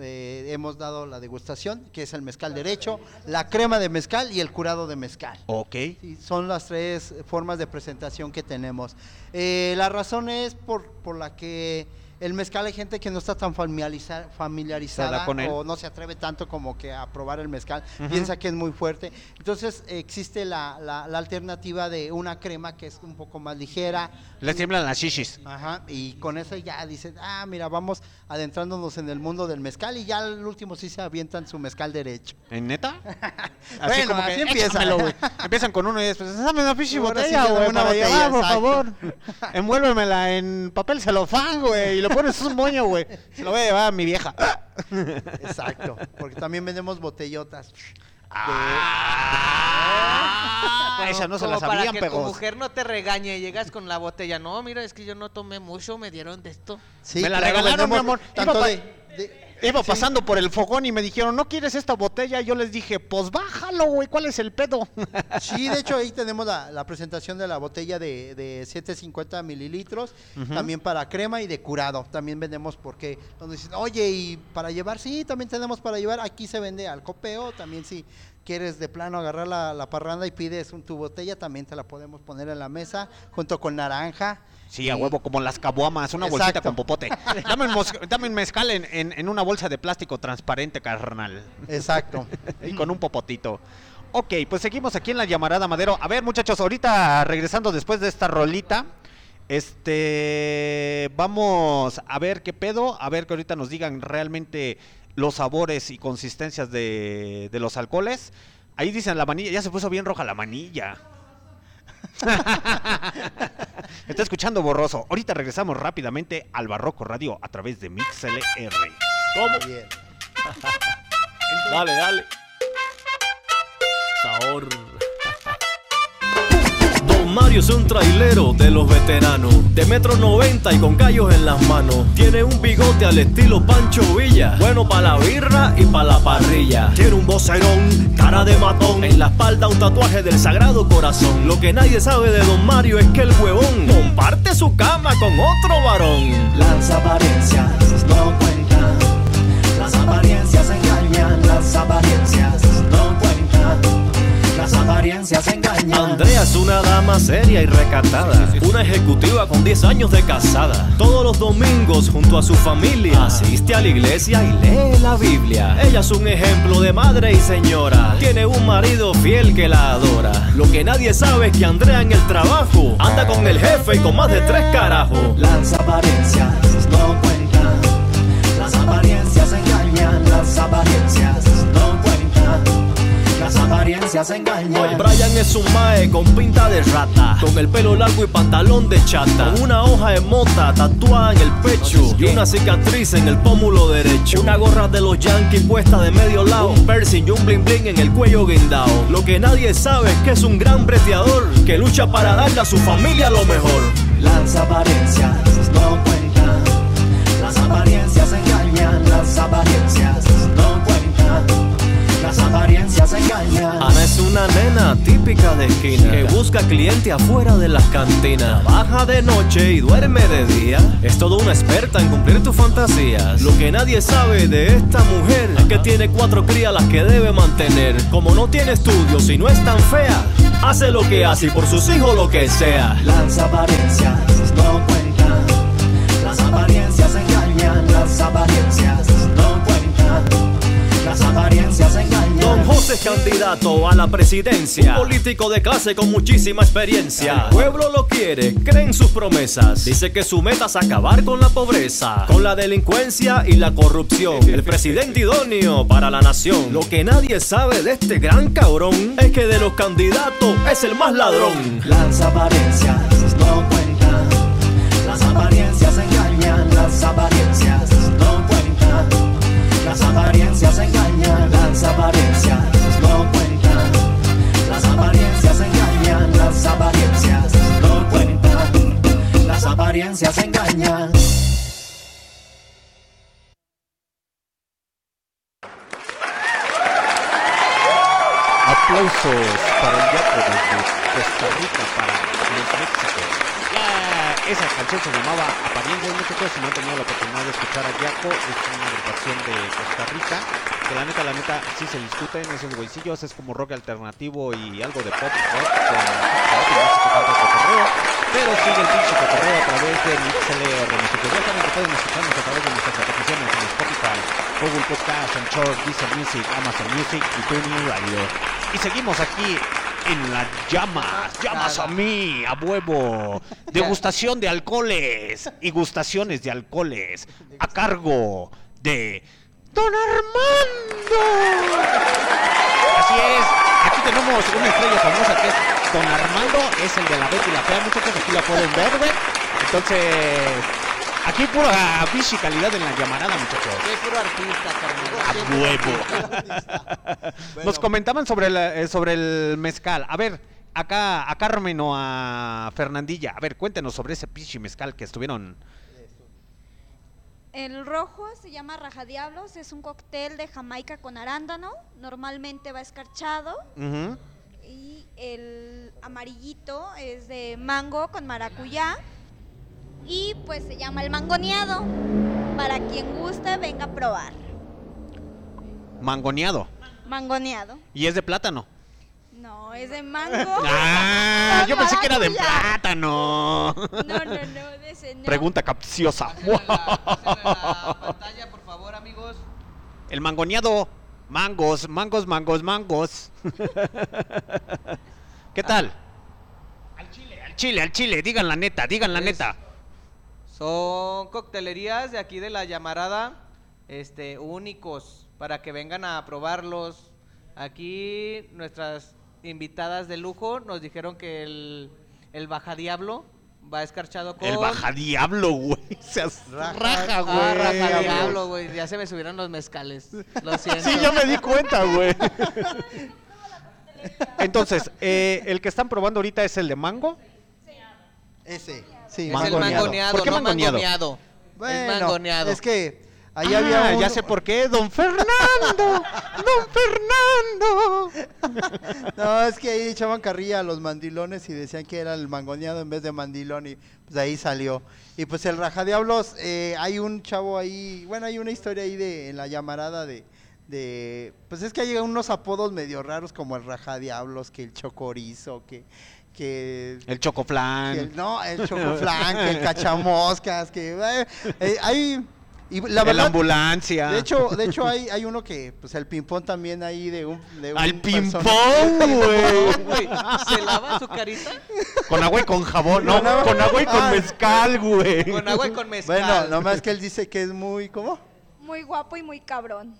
eh, hemos dado la degustación, que es el mezcal derecho, la crema de mezcal y el curado de mezcal. Ok. Sí, son las tres formas de presentación que tenemos. Eh, la razón es por, por la que el mezcal hay gente que no está tan familiariza- familiarizada con él. o no se atreve tanto como que a probar el mezcal, piensa que es muy fuerte. Entonces existe la, la- la alternativa de una crema que es un poco más ligera. Les tiemblan las shishis. Ajá, y con eso ya dicen, ah, mira, vamos adentrándonos en el mundo del mezcal y ya al último sí se avientan su mezcal derecho. ¿En neta? Bueno, así empieza. "Échamelo, güey". Empiezan con uno y después, dame una sí, botella, güey, una botella, por favor. Envuélvemela en papel celofán, güey, y lo pones un moño, güey. Se lo voy a llevar a mi vieja. Exacto, porque también vendemos botellotas. Ah, esa no se la para sabían, que tu mujer no te regañe, llegas con la botella. No, mira, es que yo no tomé mucho, me dieron de esto. Sí, Me la claro, regalaron, mi vendemos amor. Tanto de- Iba sí. pasando por el fogón y me dijeron, ¿no quieres esta botella? Y yo les dije, pues bájalo, güey, ¿cuál es el pedo? Sí, de hecho ahí tenemos la, la presentación de la botella de, de 750 mililitros, también para crema y de curado. También vendemos porque donde dicen, oye, y para llevar, sí, también tenemos para llevar. Aquí se vende al copeo, también si quieres de plano agarrar la, la parranda y pides un, tu botella, también te la podemos poner en la mesa junto con naranja. Sí, a huevo, como las cabuamas, una bolsita con popote. Dame un, mos- dame un mezcal en, en- en una bolsa de plástico transparente, carnal. Exacto. y con un popotito. Ok, pues seguimos aquí en la llamarada Madero. A ver, muchachos, ahorita regresando después de esta rolita, este, vamos a ver qué pedo, a ver que ahorita nos digan realmente los sabores y consistencias de, de los alcoholes. Ahí dicen la manilla, ya se puso bien roja la manilla. Está escuchando borroso. Ahorita regresamos rápidamente al Barroco Radio a través de MixLR. ¿Cómo? Bien. Dale, dale. Sabor. Mario es un trailero de los veteranos, de metro 90 y con callos en las manos. Tiene un bigote al estilo Pancho Villa, bueno para la birra y para la parrilla. Tiene un vocerón, cara de matón, en la espalda un tatuaje del Sagrado Corazón. Lo que nadie sabe de Don Mario es que el huevón comparte su cama con otro varón. Las apariencias no cuentan, las apariencias engañan, las apariencias apariencias engañan. Andrea es una dama seria y recatada, una ejecutiva con 10 años de casada. Todos los domingos junto a su familia asiste a la iglesia y lee la Biblia. Ella es un ejemplo de madre y señora. Tiene un marido fiel que la adora. Lo que nadie sabe es que Andrea en el trabajo anda con el jefe y con más de tres carajos. Las apariencias engañan. Brian es un mae con pinta de rata, con el pelo largo y pantalón de chata, con una hoja de mota tatuada en el pecho y una cicatriz en el pómulo derecho. Una gorra de los Yankees puesta de medio lado, un piercing y un bling bling en el cuello guindao. Lo que nadie sabe es que es un gran breteador que lucha para darle a su familia lo mejor. Las apariencias no cuentan, las apariencias engañan, las apariencias las Ana es una nena típica de esquina que busca cliente afuera de las cantinas. Trabaja de noche y duerme de día. Es toda una experta en cumplir tus fantasías. Lo que nadie sabe de esta mujer es que tiene cuatro crías las que debe mantener. Como no tiene estudios y no es tan fea, hace lo que hace y por sus hijos lo que sea. Las apariencias no cuentan, las apariencias engañan, las apariencias no cuentan, las apariencias engañan. Es candidato a la presidencia. Un político de clase con muchísima experiencia. El pueblo lo quiere, cree en sus promesas. Dice que su meta es acabar con la pobreza, con la delincuencia y la corrupción. El presidente idóneo para la nación. Lo que nadie sabe de este gran cabrón es que de los candidatos es el más ladrón. Las apariencias no cuentan, las apariencias engañan, las apariencias las apariencias engañan, las apariencias no cuentan. Las apariencias engañan, las apariencias no cuentan. Las apariencias engañan. Aplausos para el diácono de Costa Rica para los Méxicos. Esa canción se llamaba Apariencias, muchachos, si no han tenido la oportunidad de escuchar a Yaco, es una agrupación de Costa Rica, que la neta, la neta, sí se discuten esos güeycillos, es como rock alternativo y algo de pop rock con cotorreo, pero sigue el pinche cotorreo a través de MixLR, muchachos. Ya saben que pueden escucharnos a través de nuestras aplicaciones en Spotify, Google Podcast, Anchor, Deezer Music, Amazon Music y TuneIn Radio. Y seguimos aquí en las llamas, llamas a mí, a huevo. Degustación de alcoholes y gustaciones de alcoholes a cargo de Don Armando. Así es, aquí tenemos una estrella famosa que es Don Armando, es el de la Betty y la Fea, muchachos, aquí la pueden ver, güey. Entonces, aquí pura bichi calidad en la llamarada, muchachos. Soy puro artista, carnal. A huevo. Nos comentaban sobre el, eh, sobre el mezcal. A ver, acá a Carmen o a Fernandilla. A ver, cuéntenos sobre ese pinche mezcal que estuvieron. El rojo se llama Rajadiablos, es un cóctel de Jamaica con arándano, normalmente va escarchado. Y el amarillito es de mango con maracuyá. Y pues se llama el mangoneado. Para quien guste, venga a probar. Mangoneado. Mangoneado. Y es de plátano. No, es de mango. Ah, yo pensé que era de plátano. No, no, no, de ese no. Pregunta capciosa. pantalla, por favor, amigos. El mangoneado. Mangos, mangos, mangos, mangos. ¿Qué tal? Al chile, al chile, al chile. Digan la neta, digan la Es- neta. Son coctelerías de aquí de la llamarada, este, únicos, para que vengan a probarlos. Aquí nuestras invitadas de lujo nos dijeron que el, el Baja Diablo va escarchado con... El baja diablo, güey. Se as- raja, güey. Ah, Raja Diablo, güey. Ya se me subieron los mezcales. Lo siento. Sí, ya me di cuenta, güey. Entonces, eh, el que están probando ahorita es el de mango. Ese, sí. Es el mangoneado, ¿Por qué no mangoneado? mangoneado. Bueno, es mangoneado. es que ahí Ah, había un... ya sé por qué, don Fernando. don Fernando. No, es que ahí echaban carrilla a los mandilones y decían que era el mangoneado en vez de mandilón y pues de ahí salió. Y pues el Raja Diablos, eh, hay un chavo ahí, bueno, hay una historia ahí de en la llamarada de, de pues es que hay unos apodos medio raros como el Raja Diablos, que el Chocorizo, que que El chocoflan. que el- no, el Chocoflan, que el Cachamoscas, que eh, eh, hay y la verdad, ambulancia. de hecho, de hecho hay, hay uno que, pues el ping-pong también ahí de un... De un Al persona- ping-pong, güey. Güey, ¿Se lava su carita? Con agua y con jabón, no, Con agua- con agua y con Ah. mezcal, güey. Con agua y con mezcal. Bueno, nomás que él dice que es muy, ¿cómo? Muy guapo y muy cabrón.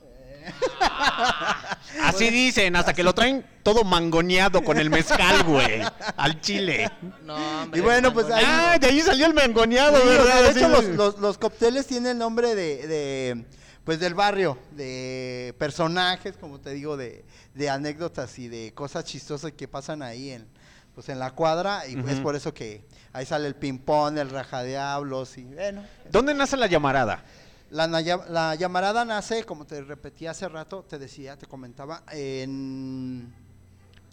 Así dicen, hasta que lo traen todo mangoneado con el mezcal, güey. Al chile. No, hombre, Y bueno, pues ahí... Ah, de ahí salió el mangoneado, Sí, o sea, ¿verdad? de hecho, los, güey. los, los cócteles tienen nombre de, de, pues del barrio, de personajes, como te digo, de, de anécdotas y de cosas chistosas que pasan ahí en, pues en la cuadra, y es Ujú. por eso que ahí sale el ping-pong, el rajadiablos, y bueno... ¿Dónde nace la llamarada? La, llamarada nace, como te repetí hace rato, te decía, te comentaba, en,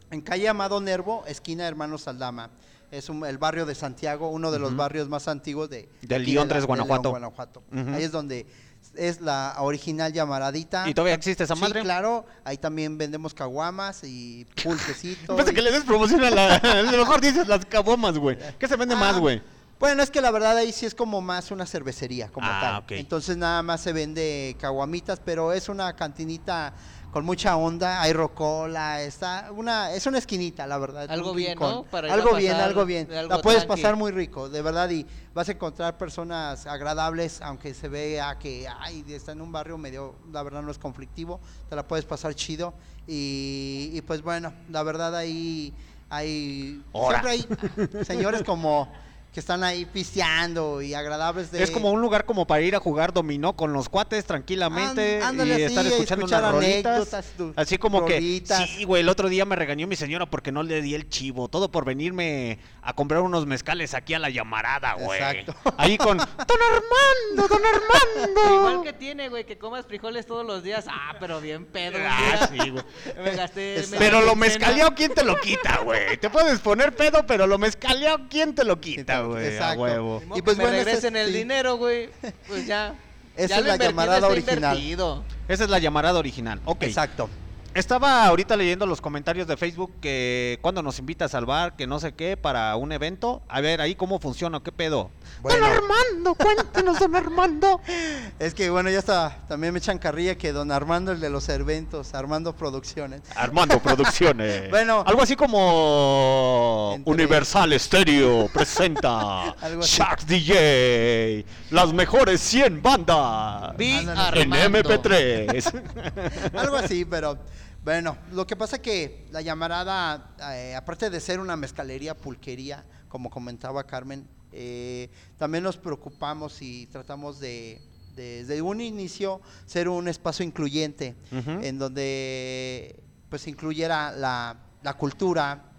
en calle Amado Nervo, esquina Hermanos Saldama. Es un- el barrio de Santiago, uno de los barrios más antiguos de, De León la- 3, de Guanajuato. Ahí es donde es la original llamaradita. ¿Y todavía existe esa Sí, madre? claro. Ahí también vendemos caguamas y pulquecitos. Pensé y- que le des promoción a la. A lo mejor dices las cabomas, güey. ¿Qué se vende más, Ah, güey? Bueno, es que la verdad ahí sí es como más una cervecería, como Ah, tal. ok. Entonces nada más se vende caguamitas, pero es una cantinita con mucha onda, hay rocola, está una, es una esquinita, la verdad. Algo bien. ¿no? Para algo bien, algo bien. algo la puedes tranqui. pasar muy rico, de verdad, y vas a encontrar personas agradables, aunque se vea que ay, está en un barrio medio, la verdad no es conflictivo, te la puedes pasar chido. Y, y pues bueno, la verdad ahí hay siempre hay señores como que están ahí pisteando y agradables de... Es como un lugar como para ir a jugar dominó con los cuates tranquilamente ándale y así, estar escuchando escuchar unas rolitas. anécdotas, tu- Así como rolitas. que, sí, güey, el otro día me regañó mi señora porque no le di el chivo. Todo por venirme a comprar unos mezcales aquí a la llamarada, güey. Exacto. Ahí con, don Armando, don Armando. Igual que tiene, güey, que comas frijoles todos los días. Ah, pero bien pedo. Ah, sí, güey. Me gasté media Pero lo mezcaleado, ¿quién te lo quita, güey? Te puedes poner pedo, pero lo mezcaleado, ¿quién te lo quita, güey? A Exacto. huevo. Ni modo Y pues bueno, me ese regresen es- el sí. dinero, güey. Pues ya. Esa ya es la invertido llamarada original. invertido. Esa es la llamarada original. Ok. Exacto. Estaba ahorita leyendo los comentarios de Facebook que cuando nos invitas al bar, que no sé qué, para un evento. A ver, ahí cómo funciona, qué pedo. Bueno, Armando, cuéntenos, don Armando. es que bueno, ya está, también me echan carrilla que don Armando, el de los eventos, Armando Producciones. Armando Producciones. Bueno. algo así como Entre- Universal Stereo presenta Algo así. Shark DJ, las mejores 100 bandas Vi en Armando. MP3. Algo así, pero bueno, lo que pasa que la llamarada, eh, aparte de ser una mezcalería, pulquería, como comentaba Carmen, eh, también nos preocupamos y tratamos de, desde un inicio, ser un espacio incluyente, en donde pues incluyera la, la cultura,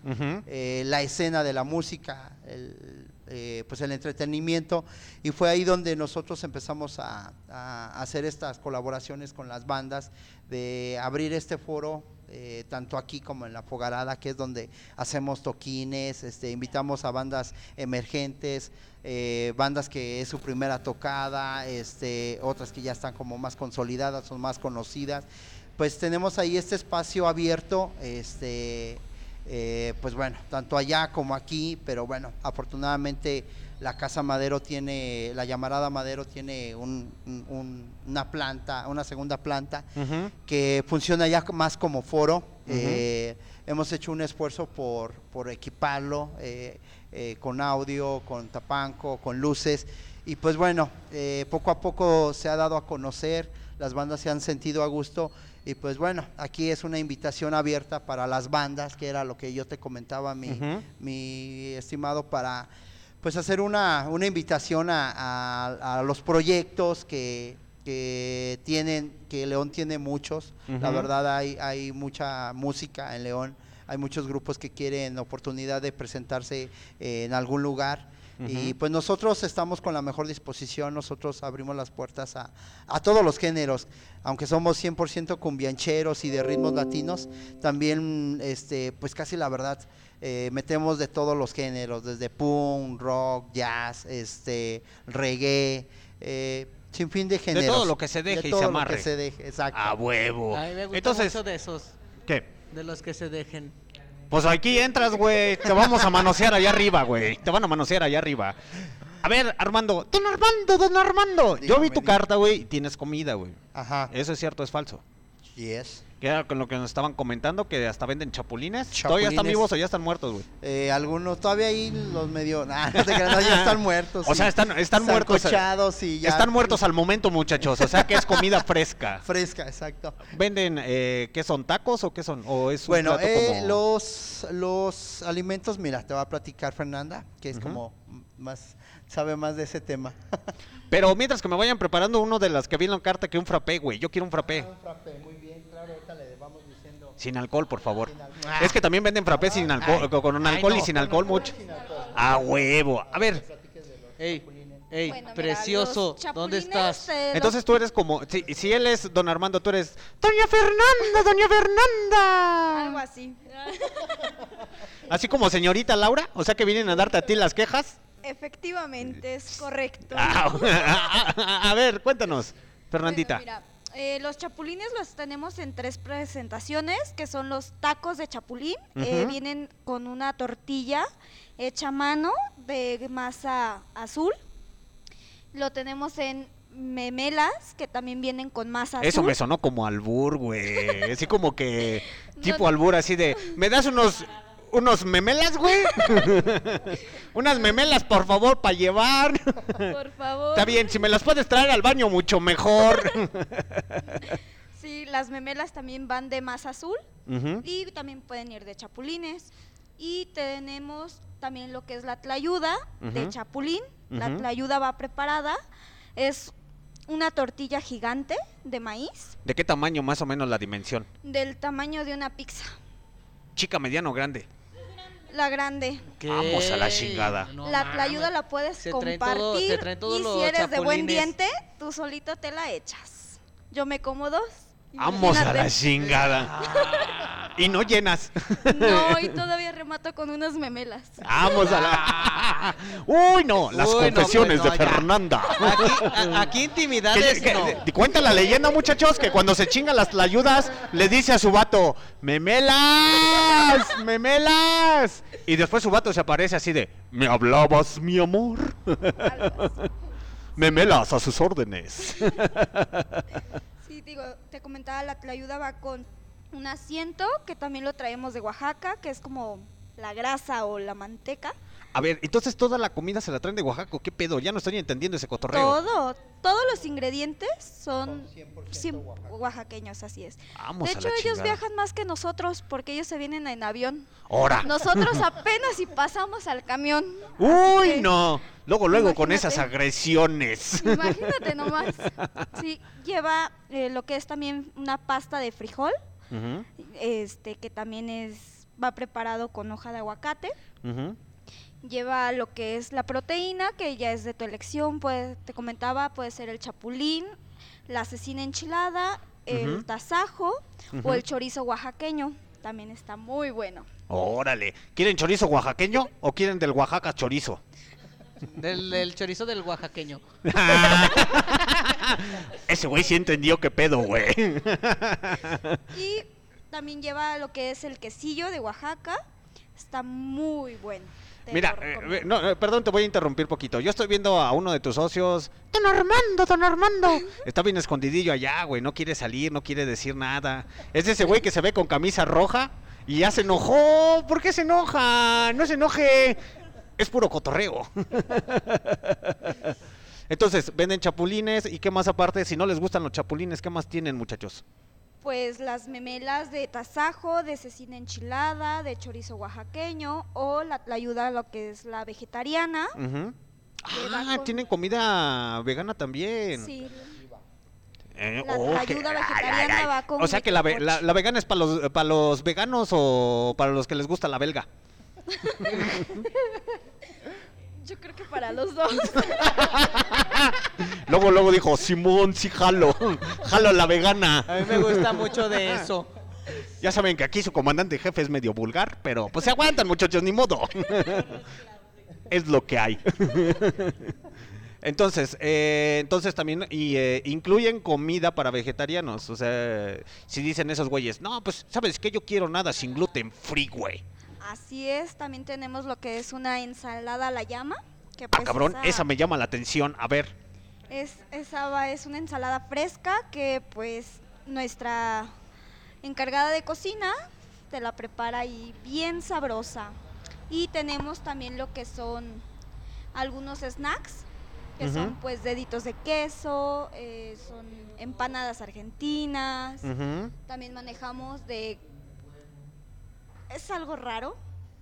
eh, la escena de la música, el, eh, pues el entretenimiento y fue ahí donde nosotros empezamos a, hacer estas colaboraciones con las bandas, de abrir este foro eh, tanto aquí como en la Fogarada, que es donde hacemos toquines, este, invitamos a bandas emergentes, eh, bandas que es su primera tocada, este, otras que ya están como más consolidadas, son más conocidas. Pues tenemos ahí este espacio abierto, este, eh, pues bueno, tanto allá como aquí, pero bueno, afortunadamente la Casa Madero tiene, la llamarada Madero tiene un- un- un- una planta, una segunda planta que funciona ya más como foro. Eh, hemos hecho un esfuerzo por, por equiparlo eh, con audio, con tapanco, con luces. Y pues bueno, poco a poco se ha dado a conocer, las bandas se han sentido a gusto. Y pues bueno, aquí es una invitación abierta para las bandas, que era lo que yo te comentaba, mi, mi estimado, para pues hacer una, una invitación a, a- a los proyectos que, que tienen, que León tiene muchos. La verdad hay, hay mucha música en León, hay muchos grupos que quieren oportunidad de presentarse eh, en algún lugar. Y pues nosotros estamos con la mejor disposición, nosotros abrimos las puertas a, a todos los géneros, aunque somos 100% cumbiancheros y de ritmos latinos, también este pues casi la verdad eh, metemos de todos los géneros, desde punk, rock, jazz, este reggae, eh, sin fin de géneros. todo lo que se deje De y todo se lo que amarre. se deje, exacto. A huevo. A mí me gusta Entonces, mucho de esos. ¿qué? De los que se dejen. Pues aquí entras, güey. Te vamos a manosear allá arriba, güey. Te van a manosear allá arriba. A ver, Armando. Don Armando, don Armando. Yo vi tu dígame. carta, güey, y tienes comida, güey. Ajá. ¿Eso es cierto o es falso? Yes. Que era con lo que nos estaban comentando, que hasta venden chapulines. ¿Todavía están Chapulines. vivos o ya están muertos, güey? Eh, algunos todavía ahí los medio, nah, no te creas, no, ya están muertos. O sea, están, están muertos. Sancochados y ya. Están muertos al momento, muchachos. O sea que es comida fresca. Fresca, exacto. ¿Venden, eh, qué son, tacos o qué son? ¿O es un Bueno, plato eh, como- los, los alimentos, mira, te va a platicar Fernanda, que es como más, sabe más de ese tema. Pero mientras que me vayan preparando uno de las que vi en la carta, que un frappé, güey. Yo quiero un frappé. muy bien, claro, ahorita le vamos diciendo. Sin alcohol, por favor. Es que también venden frappé sin alcohol, con- con un Ay, alcohol y sin alcohol mucho. A huevo. A ver, Ey, ey, Bueno, precioso. ¿Dónde estás? los- entonces tú eres como, si, si él es don Armando, tú eres Doña Fernanda, Doña Fernanda. Algo así. Así como señorita Laura, o sea que vienen a darte a ti las quejas. Efectivamente, es correcto. Ah, a ver, cuéntanos, Fernandita. Bueno, mira, eh, los chapulines los tenemos en tres presentaciones, que son los tacos de chapulín. Eh, vienen con una tortilla hecha a mano de masa azul. Lo tenemos en memelas, que también vienen con masa azul. Eso me sonó como albur, güey. Así como que tipo albur, así de, ¿me das unos unos memelas, güey? Unas memelas, por favor, para llevar. Por favor. Está bien, si me las puedes traer al baño, mucho mejor. Sí, las memelas también van de masa azul y también pueden ir de chapulines. Y tenemos también lo que es la tlayuda de chapulín. La tlayuda va preparada. Es una tortilla gigante de maíz ¿De qué tamaño más o menos la dimensión? del tamaño de una pizza. Chica, mediano o grande. La grande. Vamos a la chingada. la tlayuda la puedes Se compartir todo- se y si eres de buen diente, tú solito te la echas. Yo me como dos. Vamos a la chingada. Y no llenas. No, y todavía remato con unas memelas. Vamos a la. Uy, no, las Uy, confesiones pues, no, de ya. Fernanda. Aquí, a- aquí intimidades Que- que- no. de- cuenta la leyenda, muchachos, que cuando se chinga las ayudas le dice a su vato, ¡memelas! ¡memelas! Y después su vato se aparece así de, ¿me hablabas, mi amor? memelas a sus órdenes. Sí, digo, comentaba, la tlayuda va con un asiento que también lo traemos de Oaxaca, que es como la grasa o la manteca. A ver, entonces toda la comida se la traen de Oaxaca, ¿qué pedo? Ya no estoy entendiendo ese cotorreo. Todo, todos los ingredientes son 100% oaxaqueños, así es. Vamos de a hecho, la ellos chingada. viajan más que nosotros porque ellos se vienen en avión. ¡Hora! Nosotros apenas si pasamos al camión. ¡Uy, no! Luego, luego con esas agresiones. Imagínate nomás. Sí, lleva eh, lo que es también una pasta de frijol, Ujú, este que también es va preparado con hoja de aguacate. ujú. Lleva lo que es la proteína, que ya es de tu elección, pues te comentaba, puede ser el chapulín, la cecina enchilada, el Ujú. tasajo o el chorizo oaxaqueño. También está muy bueno. Órale. ¿Quieren chorizo oaxaqueño o quieren del Oaxaca chorizo? Del, del chorizo del oaxaqueño. Ese güey sí entendió qué pedo, güey. Y también lleva lo que es el quesillo de Oaxaca. Está muy bueno. Mira, eh, no, perdón, te voy a interrumpir poquito. Yo estoy viendo a uno de tus socios. Don Armando, don Armando. Está bien escondidillo allá, güey. No quiere salir, no quiere decir nada. Es ese güey que se ve con camisa roja y ya se enojó. ¿Por qué se enoja? No se enoje. Es puro cotorreo. Entonces, venden chapulines y qué más aparte, si no les gustan los chapulines, ¿qué más tienen, muchachos? Pues las memelas de tasajo, de cecina enchilada, de chorizo oaxaqueño o la, la ayuda a lo que es la vegetariana. Ah, con- tienen comida vegana también. Sí, Eh, La oh, ayuda que- vegetariana va con O sea que la, la, la vegana es para los, para los veganos o para los que les gusta la belga. yo creo que para los dos. Luego, luego dijo, Simón, sí jalo, jalo la vegana. A mí me gusta mucho de eso. Ya saben que aquí su comandante jefe es medio vulgar, pero pues se aguantan muchachos, ni modo. es lo que hay. Entonces, eh, entonces también y, eh, incluyen comida para vegetarianos. O sea, si dicen esos güeyes, no, pues, ¿sabes qué? Yo quiero nada sin gluten free, güey. Así es, también tenemos lo que es una ensalada a la llama. Que Ah, pues cabrón, esa, esa me llama la atención. A ver, Es, esa es una ensalada fresca que pues nuestra encargada de cocina te la prepara y bien sabrosa. Y tenemos también lo que son algunos snacks, que son pues deditos de queso, eh, son empanadas argentinas. También manejamos de... Es algo raro,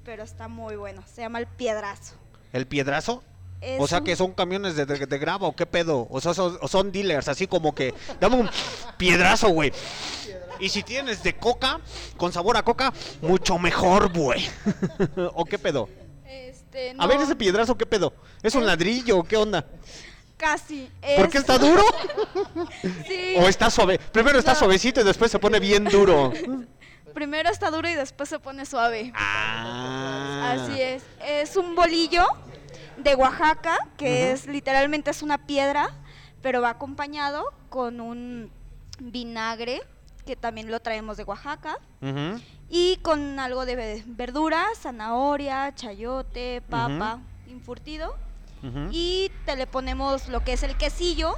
pero está muy bueno. Se llama el piedrazo. ¿el piedrazo? Es o sea un- que son camiones de, de, de grava o qué pedo. O sea, son, o son dealers, así como que dame un piedrazo, güey. Y si tienes de coca, con sabor a coca, mucho mejor, güey. ¿O qué pedo? Este, A ver, ese piedrazo, ¿qué pedo? ¿Es un ladrillo o qué onda? Casi. ¿Por es- qué está duro? sí. ¿O está suave? Primero está No. suavecito y después se pone bien duro. Primero está duro y después se pone suave. Ah. Así es. Es un bolillo de Oaxaca, que es literalmente es una piedra, pero va acompañado con un vinagre, que también lo traemos de Oaxaca, y con algo de ve- verdura, zanahoria, chayote, papa, infurtido. Y te le ponemos lo que es el quesillo,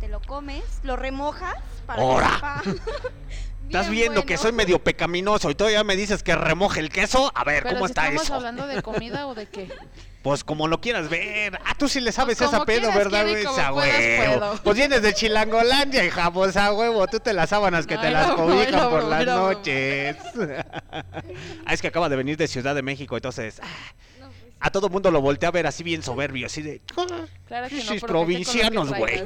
te lo comes, lo remojas para ¡Ora! que sepa Estás Bien viendo que soy medio pecaminoso y todavía me dices que remoje el queso. A ver, Pero ¿cómo si está estamos eso? hablando de comida o de qué. Pues como lo quieras ver. Ah, tú sí le sabes Pues esa como pedo, ¿verdad? Como a huevo. Pues vienes de Chilangolandia, hija, pues a huevo. Tú te las sábanas que te las no, cobijan no, por las no, no. noches. ah, es que acaba de venir de Ciudad de México, entonces... ah, pues, a todo mundo lo voltea a ver así bien soberbio, así de... Claro que no, "Pinches pero vete con lo provincianos, güey.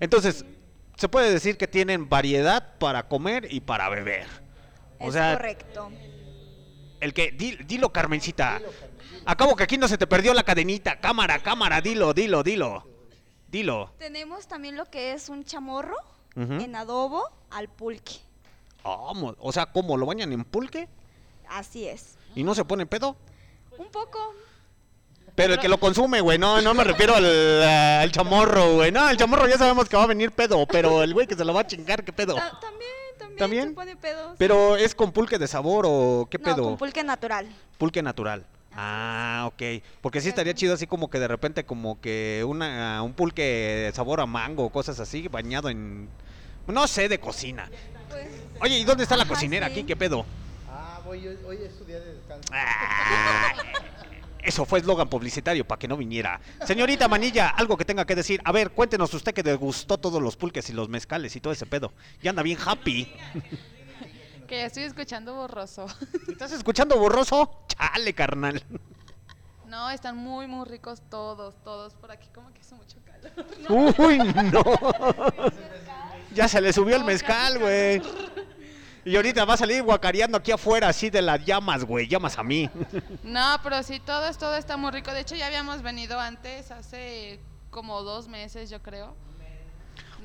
Entonces, se puede decir que tienen variedad para comer y para beber. O es sea, correcto. el que, di- dilo, Carmencita. Acabo que aquí no se te perdió la cadenita. Cámara, cámara, dilo, dilo, dilo. Dilo. Tenemos también lo que es un chamorro en adobo al pulque. O sea, ¿cómo? ¿Lo bañan en pulque? Así es. ¿Y no se pone pedo? Un poco. Pero el que lo consume, güey, no, no me refiero al, al chamorro, güey. No, el chamorro ya sabemos que va a venir pedo, pero el güey que se lo va a chingar, ¿qué pedo? Ta- también, también, ¿También? se pone pedo. sí. Pero es con pulque de sabor o qué no, pedo? con pulque natural. Pulque natural. Ah, ok. Porque sí estaría chido así como que de repente como que una un pulque de sabor a mango o cosas así bañado en no sé de cocina. Pues, Oye, ¿y dónde está la Ajá, cocinera sí. aquí? ¿Qué pedo? Ah, voy, hoy, hoy es su día de descanso. Ah, Eso fue eslogan publicitario para que no viniera. Señorita Manilla, algo que tenga que decir. A ver, cuéntenos usted que degustó todos los pulques y los mezcales y todo ese pedo. Ya anda bien happy. Que ya estoy escuchando borroso. ¿Estás escuchando borroso? Chale, carnal. No, están muy, muy ricos todos, todos. Por aquí como que hace mucho calor. Uy, no. Ya se le subió el mezcal, güey. Y ahorita va a salir guacareando aquí afuera, así de las llamas, güey. Llamas a mí. No, pero sí, todo, es- todo está muy rico. De hecho, ya habíamos venido antes, hace como dos meses, yo creo.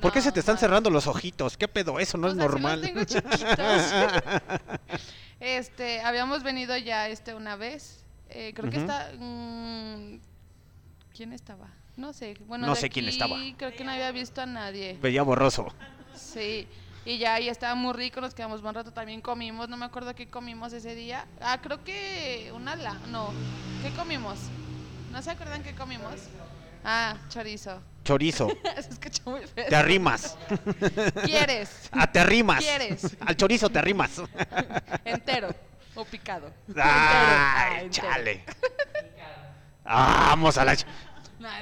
¿Por qué se te están cerrando los ojitos? ¿Qué pedo? Eso no Pues es los normal. tengo chiquitos. Este, habíamos venido ya este una vez. Eh, creo que está. mm, ¿Quién estaba? No sé. Bueno, No de sé quién estaba. Creo que no había visto a nadie. Veía borroso. Sí. Y ya, y estaba muy rico, nos quedamos buen rato, también comimos, no me acuerdo qué comimos ese día. Ah, creo que una la, no, ¿qué comimos? ¿No se acuerdan qué comimos? Ah, chorizo. Chorizo. se escuchó muy feo. Te arrimas. ¿Quieres? Ah, te arrimas. ¿Quieres? Al chorizo te arrimas. Entero o picado. Ay, Entero. chale. Vamos a la...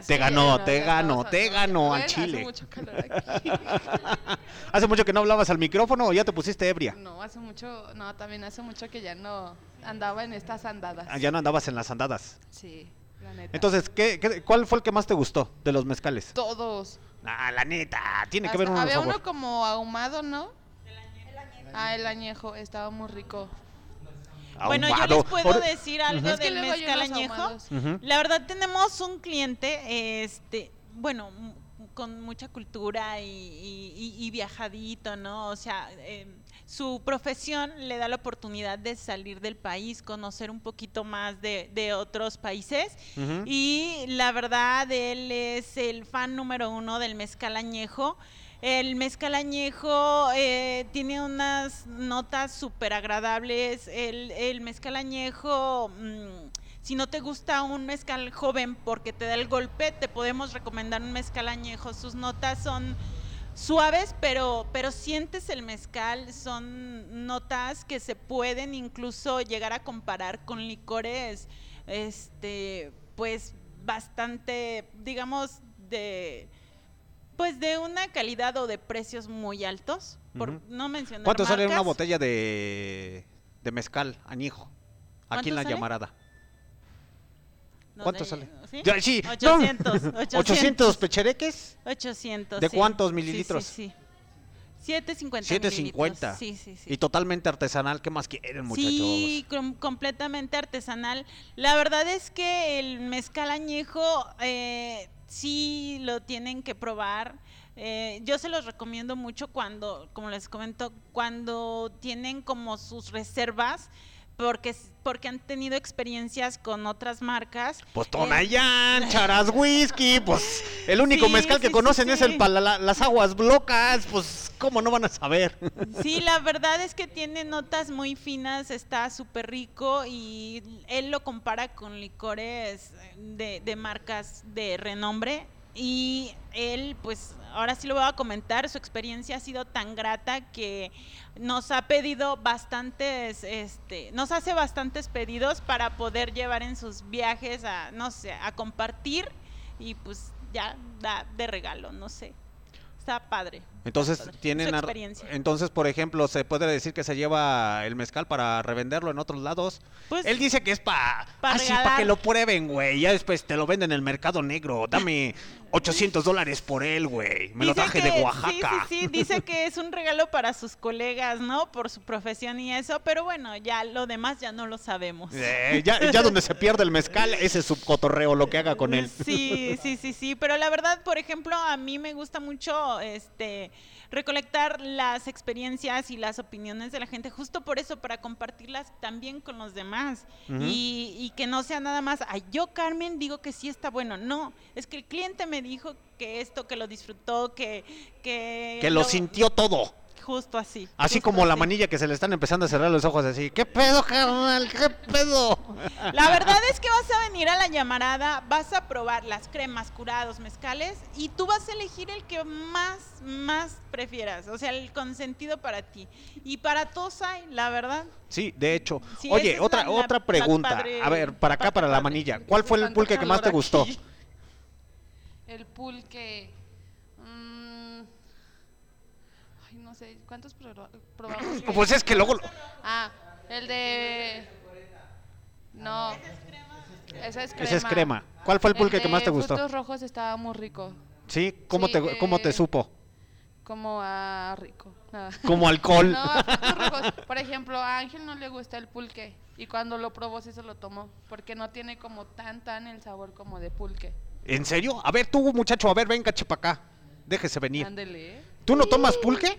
Te ganó, no, te ganó, te ganó al chile. Hace mucho calor aquí. ¿Hace mucho que no hablabas al micrófono o ya te pusiste ebria? No, hace mucho, no, también hace mucho que ya no andaba en estas andadas. Ah, ya no andabas en las andadas. Sí, la neta. Entonces, ¿qué, qué- cuál fue el que más te gustó de los mezcales? Todos. Ah, la neta, tiene que ver un había uno como ahumado, ¿no? Ah, el añejo, estaba muy rico. Bueno, yo les puedo decir algo que del mezcal añejo. La verdad tenemos un cliente, este, bueno, con mucha cultura y, y- y- y viajadito, ¿no? O sea, eh, su profesión le da la oportunidad de salir del país, conocer un poquito más de, de otros países. Y la verdad, él es el fan número uno del mezcal añejo. El mezcal añejo eh, tiene unas notas súper agradables. El, mezcal añejo, mm, si no te gusta un mezcal joven porque te da el golpe, te podemos recomendar un mezcal añejo. Sus notas son suaves, pero, pero sientes el mezcal. Son notas que se pueden incluso llegar a comparar con licores, este, pues bastante, digamos, de pues de una calidad o de precios muy altos, por Ujú. no mencionar ¿Cuánto sale una botella de, de mezcal añejo? Aquí en ¿Cuánto la sale? llamarada. No, ¿Cuánto de- sale? ¿sí? Ya, sí, no. 800, 800 pechereques. 800. ¿De sí. cuántos Sí, mililitros? Sí, sí. 750. 750. mililitros. Sí, sí, sí. Y totalmente artesanal. ¿Qué más quieren, muchachos? Sí, com- completamente artesanal. La verdad es que el mezcal añejo eh, sí lo tienen que probar. Eh, yo se los recomiendo mucho cuando, como les comento, cuando tienen como sus reservas, porque, porque han tenido experiencias con otras marcas. Pues Eh, Tonayán, Charas Whisky, pues el único Sí, mezcal que sí, conocen sí, es el para la- las aguas blocas, pues cómo no van a saber. Sí, la verdad es que tiene notas muy finas, está súper rico y él lo compara con licores de, de marcas de renombre y él, pues ahora sí lo voy a comentar, su experiencia ha sido tan grata que nos ha pedido bastantes, este, nos hace bastantes pedidos para poder llevar en sus viajes a, no sé, a compartir y pues ya da de regalo, no sé. Está padre. Entonces tienen experiencia. entonces por ejemplo se puede decir que se lleva el mezcal para revenderlo en otros lados. Pues, Él dice que es para pa así para que lo prueben, güey. Ya después te lo venden en el mercado negro. Dame 800 dólares por él, güey. Me lo traje que- de Oaxaca. Sí, sí, sí, dice que es un regalo para sus colegas, ¿no? Por su profesión y eso, pero bueno, ya lo demás ya no lo sabemos. Eh, ya, ya donde se pierde el mezcal, ese es su cotorreo, lo que haga con él. Sí, sí, sí, sí, pero la verdad, por ejemplo, a mí me gusta mucho este recolectar las experiencias y las opiniones de la gente, justo por eso, para compartirlas también con los demás. Y que no sea nada más, ay, yo Carmen digo que sí está bueno. No, es que el cliente me dijo que esto, que lo disfrutó, que... Que, Que lo sintió todo. Justo así. Así justo como la manilla que se le están empezando a cerrar los ojos así. ¿Qué pedo, carnal? ¿Qué pedo? La verdad es que vas a venir a la llamarada, vas a probar las cremas, curados, mezcales y tú vas a elegir el que más, más prefieras, o sea, el consentido para ti. Y para todos hay, la verdad. Sí, de hecho. Sí, Oye, otra la- otra pregunta. padre- A ver, para acá, para la manilla. ¿Cuál fue el pulque que más te gustó? aquí. El pulque. mm, ay, no sé. ¿Cuántos proba- probamos? Pues es que luego... Ah, el de. No. Esa es crema. Esa es crema. ¿Cuál fue el pulque que más te de gustó? Frutos rojos estaba muy rico. ¿Sí? ¿Cómo, Sí, te, ¿Cómo te eh, supo? Como a rico. Ah. Como alcohol. No, rojos. Por ejemplo, a Ángel no le gusta el pulque. Y cuando lo probó, sí se lo tomó. Porque no tiene como tan, tan el sabor como de pulque. ¿En serio? A ver, tú, muchacho, a ver, venga, chepa acá. Déjese venir. Ándele. ¿Tú no tomas pulque?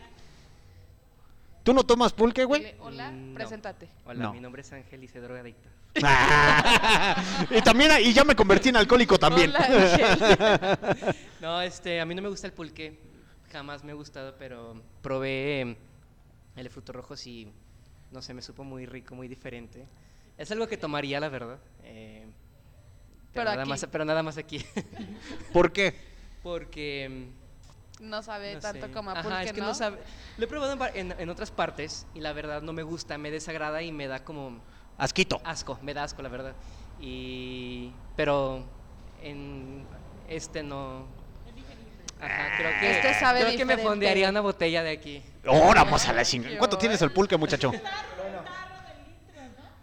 ¿Tú no tomas pulque, güey? Hola, Mm, no. preséntate. Hola, No. mi nombre es Ángel y soy drogadicto. y también, y ya me convertí en alcohólico también. No, este, a mí no me gusta el pulque, jamás me ha gustado, pero probé em, el de frutos rojos y no sé, me supo muy rico, muy diferente. Es algo que tomaría, la verdad. eh, pero, Pero nada aquí. más, pero nada más aquí. ¿Por qué? Porque em, No sabe no tanto sé. como a Ajá, pulque, es que ¿no? no sabe. Lo he probado en, va- en- en otras partes y la verdad no me gusta, me desagrada y me da como Asquito. asco, me da asco la verdad. Y pero en este no. Ajá, creo que Este sabe creo que me fondearía una botella de aquí. Ahora vamos a la chinga. ¿Cuánto tienes el pulque, muchacho?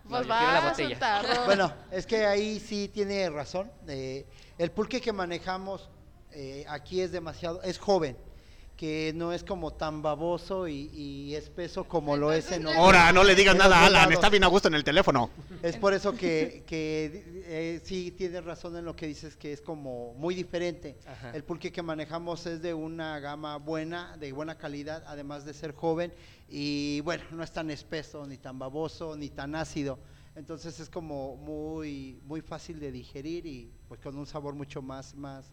Pues No, quiero la botella. un tarro. Bueno, es que ahí sí tiene razón. eh, el pulque que manejamos eh, aquí es demasiado, es joven, que no es como tan baboso y, y espeso como lo es en otros- Ahora, no le digas en nada a Alan, está bien a gusto en el teléfono. Es por eso que, que, eh, sí tienes razón en lo que dices, que es como muy diferente. Ajá. El pulque que manejamos es de una gama buena, de buena calidad, además de ser joven y bueno, no es tan espeso, ni tan baboso, ni tan ácido. Entonces es como muy, muy fácil de digerir y pues con un sabor mucho más, más,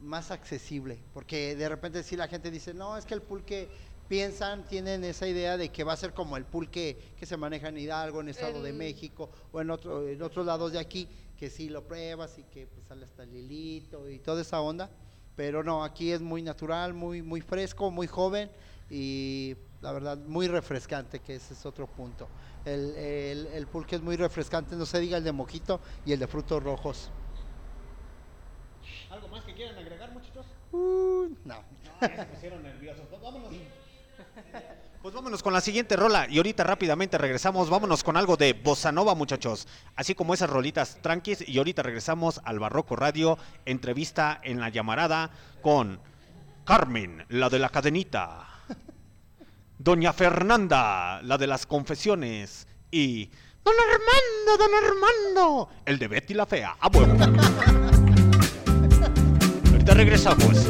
más accesible. Porque de repente si la gente dice, no, es que el pulque piensan, tienen esa idea de que va a ser como el pulque que se maneja en Hidalgo, en Estado de México o en, otro, en otros lados de aquí, que sí lo pruebas y que pues, sale hasta el hilito y toda esa onda. Pero no, aquí es muy natural, muy, muy fresco, muy joven y la verdad muy refrescante, que ese es otro punto. El, el, el pulque es muy refrescante, no se diga el de mojito y el de frutos rojos. ¿Algo más que quieran agregar, muchachos? Uh, no. Me pusieron nerviosos. Pues vámonos. Pues vámonos con la siguiente rola y ahorita rápidamente regresamos. Vámonos con algo de bossa nova, muchachos. Así como esas rolitas tranquis y ahorita regresamos al Barroco Radio, entrevista en la llamarada con Carmen, la de la cadenita. Doña Fernanda, la de las confesiones y Don Armando, Don Armando, el de Betty la fea. A huevo. Ahorita regresamos.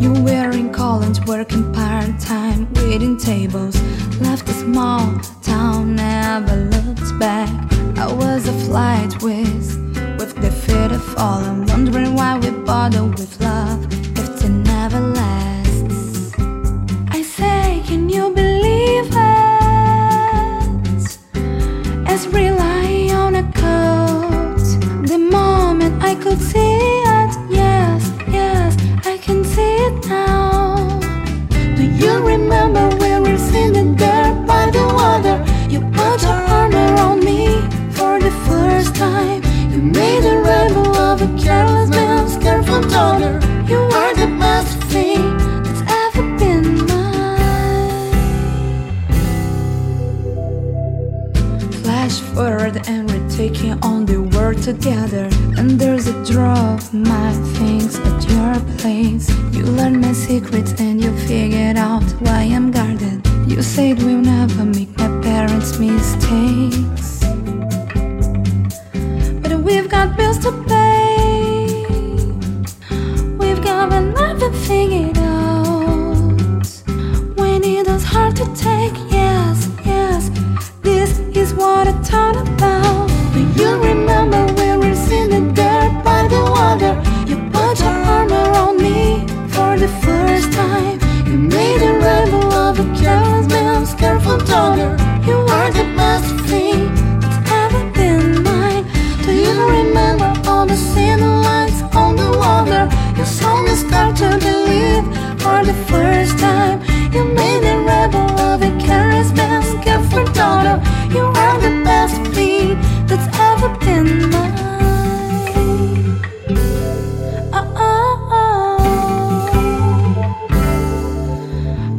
You were in Collins working part-time, waiting tables. Left a small town, never looked back. I was a flight whiz with the feet of fallen, wondering why we bother with love if it never lasts. Can you believe it? As rely on a coat. The moment I could see it, yes, yes, I can see it now. Do you remember we were sitting there by the water? You put your arm around me for the first time. You made a and we're taking on the world together. And there's a draw of my things at your place. You learned my secrets and you figured out why I'm guarded. You said we'll never make my parents' mistakes. But we've got bills to pay. We've got another figured out. When it was hard to take, what I thought about. Do you remember we were sitting there by the water? You put your arm around me for the first time. You made a rebel of a careless man's careful daughter. You are the best thing that's ever been mine. Do you remember all the city lights on the water? You saw me start to believe for the first time. You made a rebel of a careless man's careful daughter. You are the best thing that's ever been mine. Oh, oh, oh.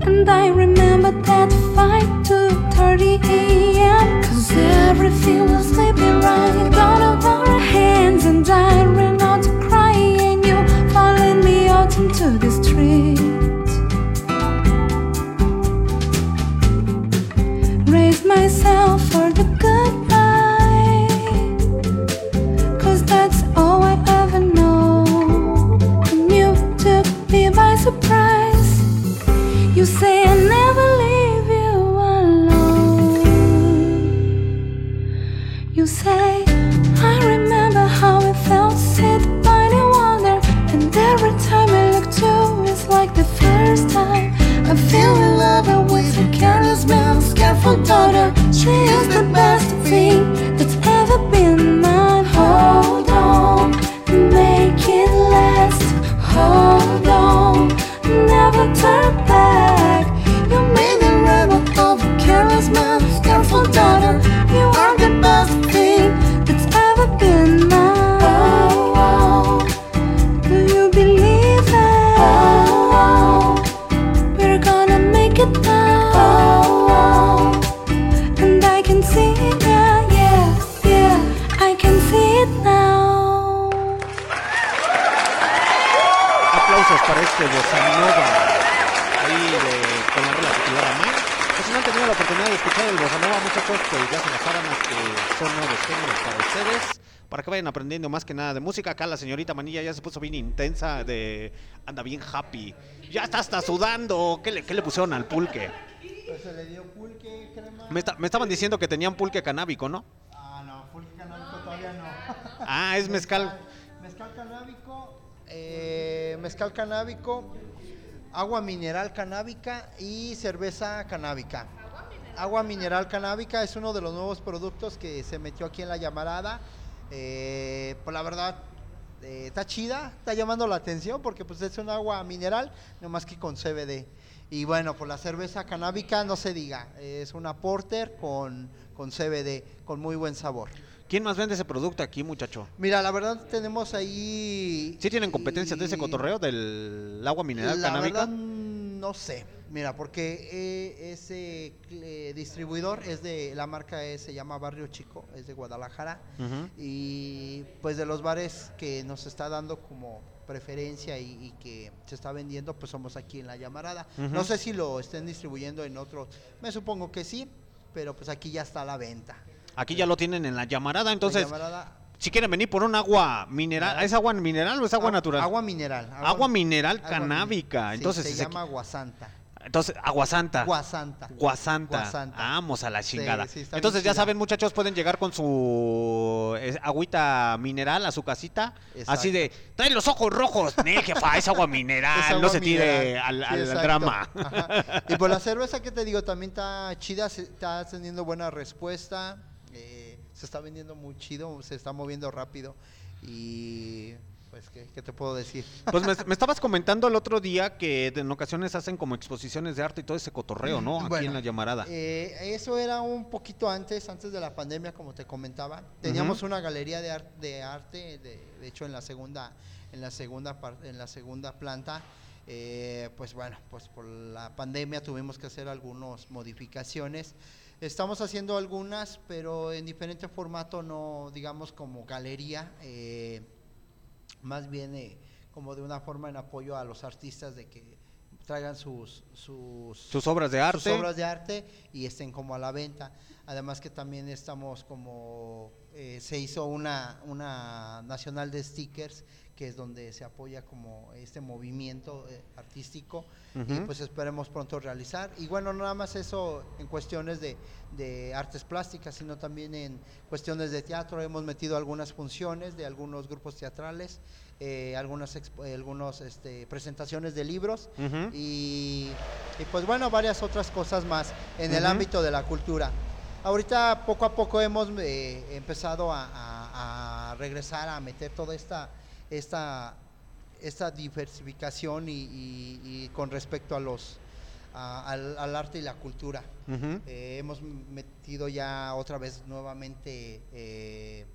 And I remember that fight to 30 a.m. Cause everything was sleeping right out of our hands. And I ran out to cry, and you followed me out into the street. Myself señorita Manilla ya se puso bien intensa, de anda bien happy. Ya está hasta sudando. ¿Qué le, qué le pusieron al pulque? Pues se le dio pulque, crema. Me, esta- me estaban diciendo que tenían pulque canábico, ¿no? Ah, no, pulque canábico todavía no. Ah, es mezcal. Mezcal canábico, eh, mezcal canábico, agua mineral canábica y cerveza canábica. Agua mineral canábica es uno de los nuevos productos que se metió aquí en la llamarada. Eh, pues la verdad, eh, está chida, está llamando la atención porque pues es un agua mineral, no más que con CBD. Y bueno, pues la cerveza canábica no se diga, es una porter con, con CBD, con muy buen sabor. ¿Quién más vende ese producto aquí, muchacho? Mira, la verdad tenemos ahí... ¿Sí tienen competencia de ese cotorreo del agua mineral La canábica? verdad, no sé. Mira, porque eh, ese eh, distribuidor es de la marca es- se llama Barrio Chico, es de Guadalajara y pues de los bares que nos está dando como preferencia y, y que se está vendiendo, pues somos aquí en la llamarada. No sé si lo estén distribuyendo en otros, me supongo que sí, pero pues aquí ya está a la venta. Aquí ya lo tienen en la llamarada, entonces, llamarada- si quieren venir por un agua mineral, ¿es agua mineral o es agua Agua- natural? agua mineral, agua- Agua mineral agua canábica, sí, entonces se se llama Aguasanta. Entonces, Aguasanta. Guasanta. Guasanta. Guasanta. Vamos a la chingada. sí, Entonces, ya chida. saben, muchachos, pueden llegar con su agüita mineral a su casita. Exacto. Así de, trae los ojos rojos. Ne, jefa, es agua mineral. Es agua no se tire al, Sí, drama. Ajá. Y por la cerveza que te digo, también está chida, está teniendo buena respuesta. eh, se está vendiendo muy chido, se está moviendo rápido. Y pues, ¿qué, qué te puedo decir? Pues me, me estabas comentando el otro día que en ocasiones hacen como exposiciones de arte y todo ese cotorreo, ¿no? Aquí Bueno, en la llamarada. Eh, eso era un poquito antes, antes de la pandemia, como te comentaba. Teníamos Ujú. una galería de, ar- de arte, de, de hecho en la segunda, en la segunda, en la segunda planta. Eh, pues bueno, pues por la pandemia tuvimos que hacer algunas modificaciones. Estamos haciendo algunas, pero en diferente formato, no digamos como galería. eh, más bien eh, como de una forma en apoyo a los artistas de que traigan sus sus, Sus obras de arte. sus obras de arte y estén como a la venta además que también estamos como eh, se hizo una una nacional de stickers que es donde se apoya como este movimiento eh, artístico y pues esperemos pronto realizar. Y bueno no nada más eso en cuestiones de, de artes plásticas sino también en cuestiones de teatro. Hemos metido algunas funciones de algunos grupos teatrales eh, algunas eh, algunos este, presentaciones de libros y, y, pues bueno varias otras cosas más en el ámbito de la cultura. Ahorita poco a poco hemos empezado a, a- a regresar a meter toda esta esta esta diversificación y, y- y con respecto a los a- al, al arte y la cultura. Eh, hemos metido ya otra vez nuevamente eh,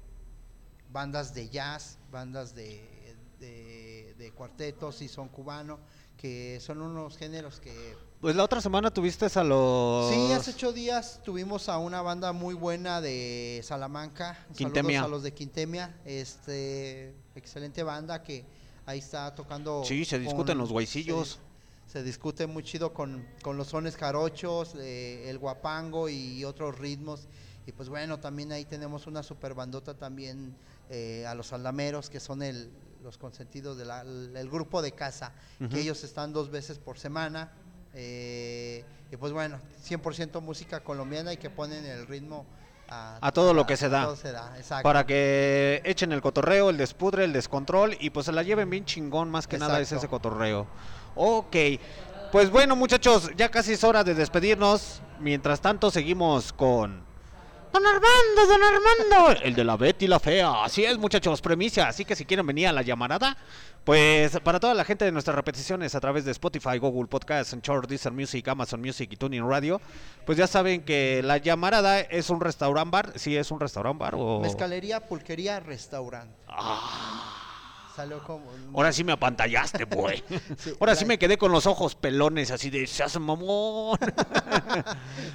bandas de jazz, bandas de, de, de cuartetos y son cubano, que son unos géneros que... Pues la otra semana tuviste a los... Sí, hace ocho días tuvimos a una banda muy buena de Salamanca, Quintemia. saludos a los de Quintemia, este, excelente banda que ahí está tocando... Sí, se discuten los guaycillos. Se, se discute muy chido con, con los sones jarochos, eh, el guapango y otros ritmos. Y pues bueno, también ahí tenemos una super bandota también eh, a los aldameros, que son el, los consentidos del grupo de casa, que ellos están dos veces por semana. eh, y pues bueno, 100% música colombiana y que ponen el ritmo a, A todo lo que se da. se. Para que echen el cotorreo, el despudre, el descontrol y pues se la lleven bien chingón, más que nada es ese cotorreo. Ok, pues bueno muchachos, ya casi es hora de despedirnos. Mientras tanto seguimos con... Don Armando, don Armando, el de la Betty la Fea. Así es muchachos, premisa. Así que si quieren venir a la llamarada, pues para toda la gente de nuestras repeticiones a través de Spotify, Google Podcasts, Anchor, Deezer Music, Amazon Music y Tuning Radio, pues ya saben que la llamarada es un restaurant bar. Sí, es un restaurant bar o... Mezcalería, pulquería, restaurante. Salió como... Ah. Ahora sí me apantallaste, güey. Sí, Ahora la- sí me quedé con los ojos pelones, así de se hace mamón.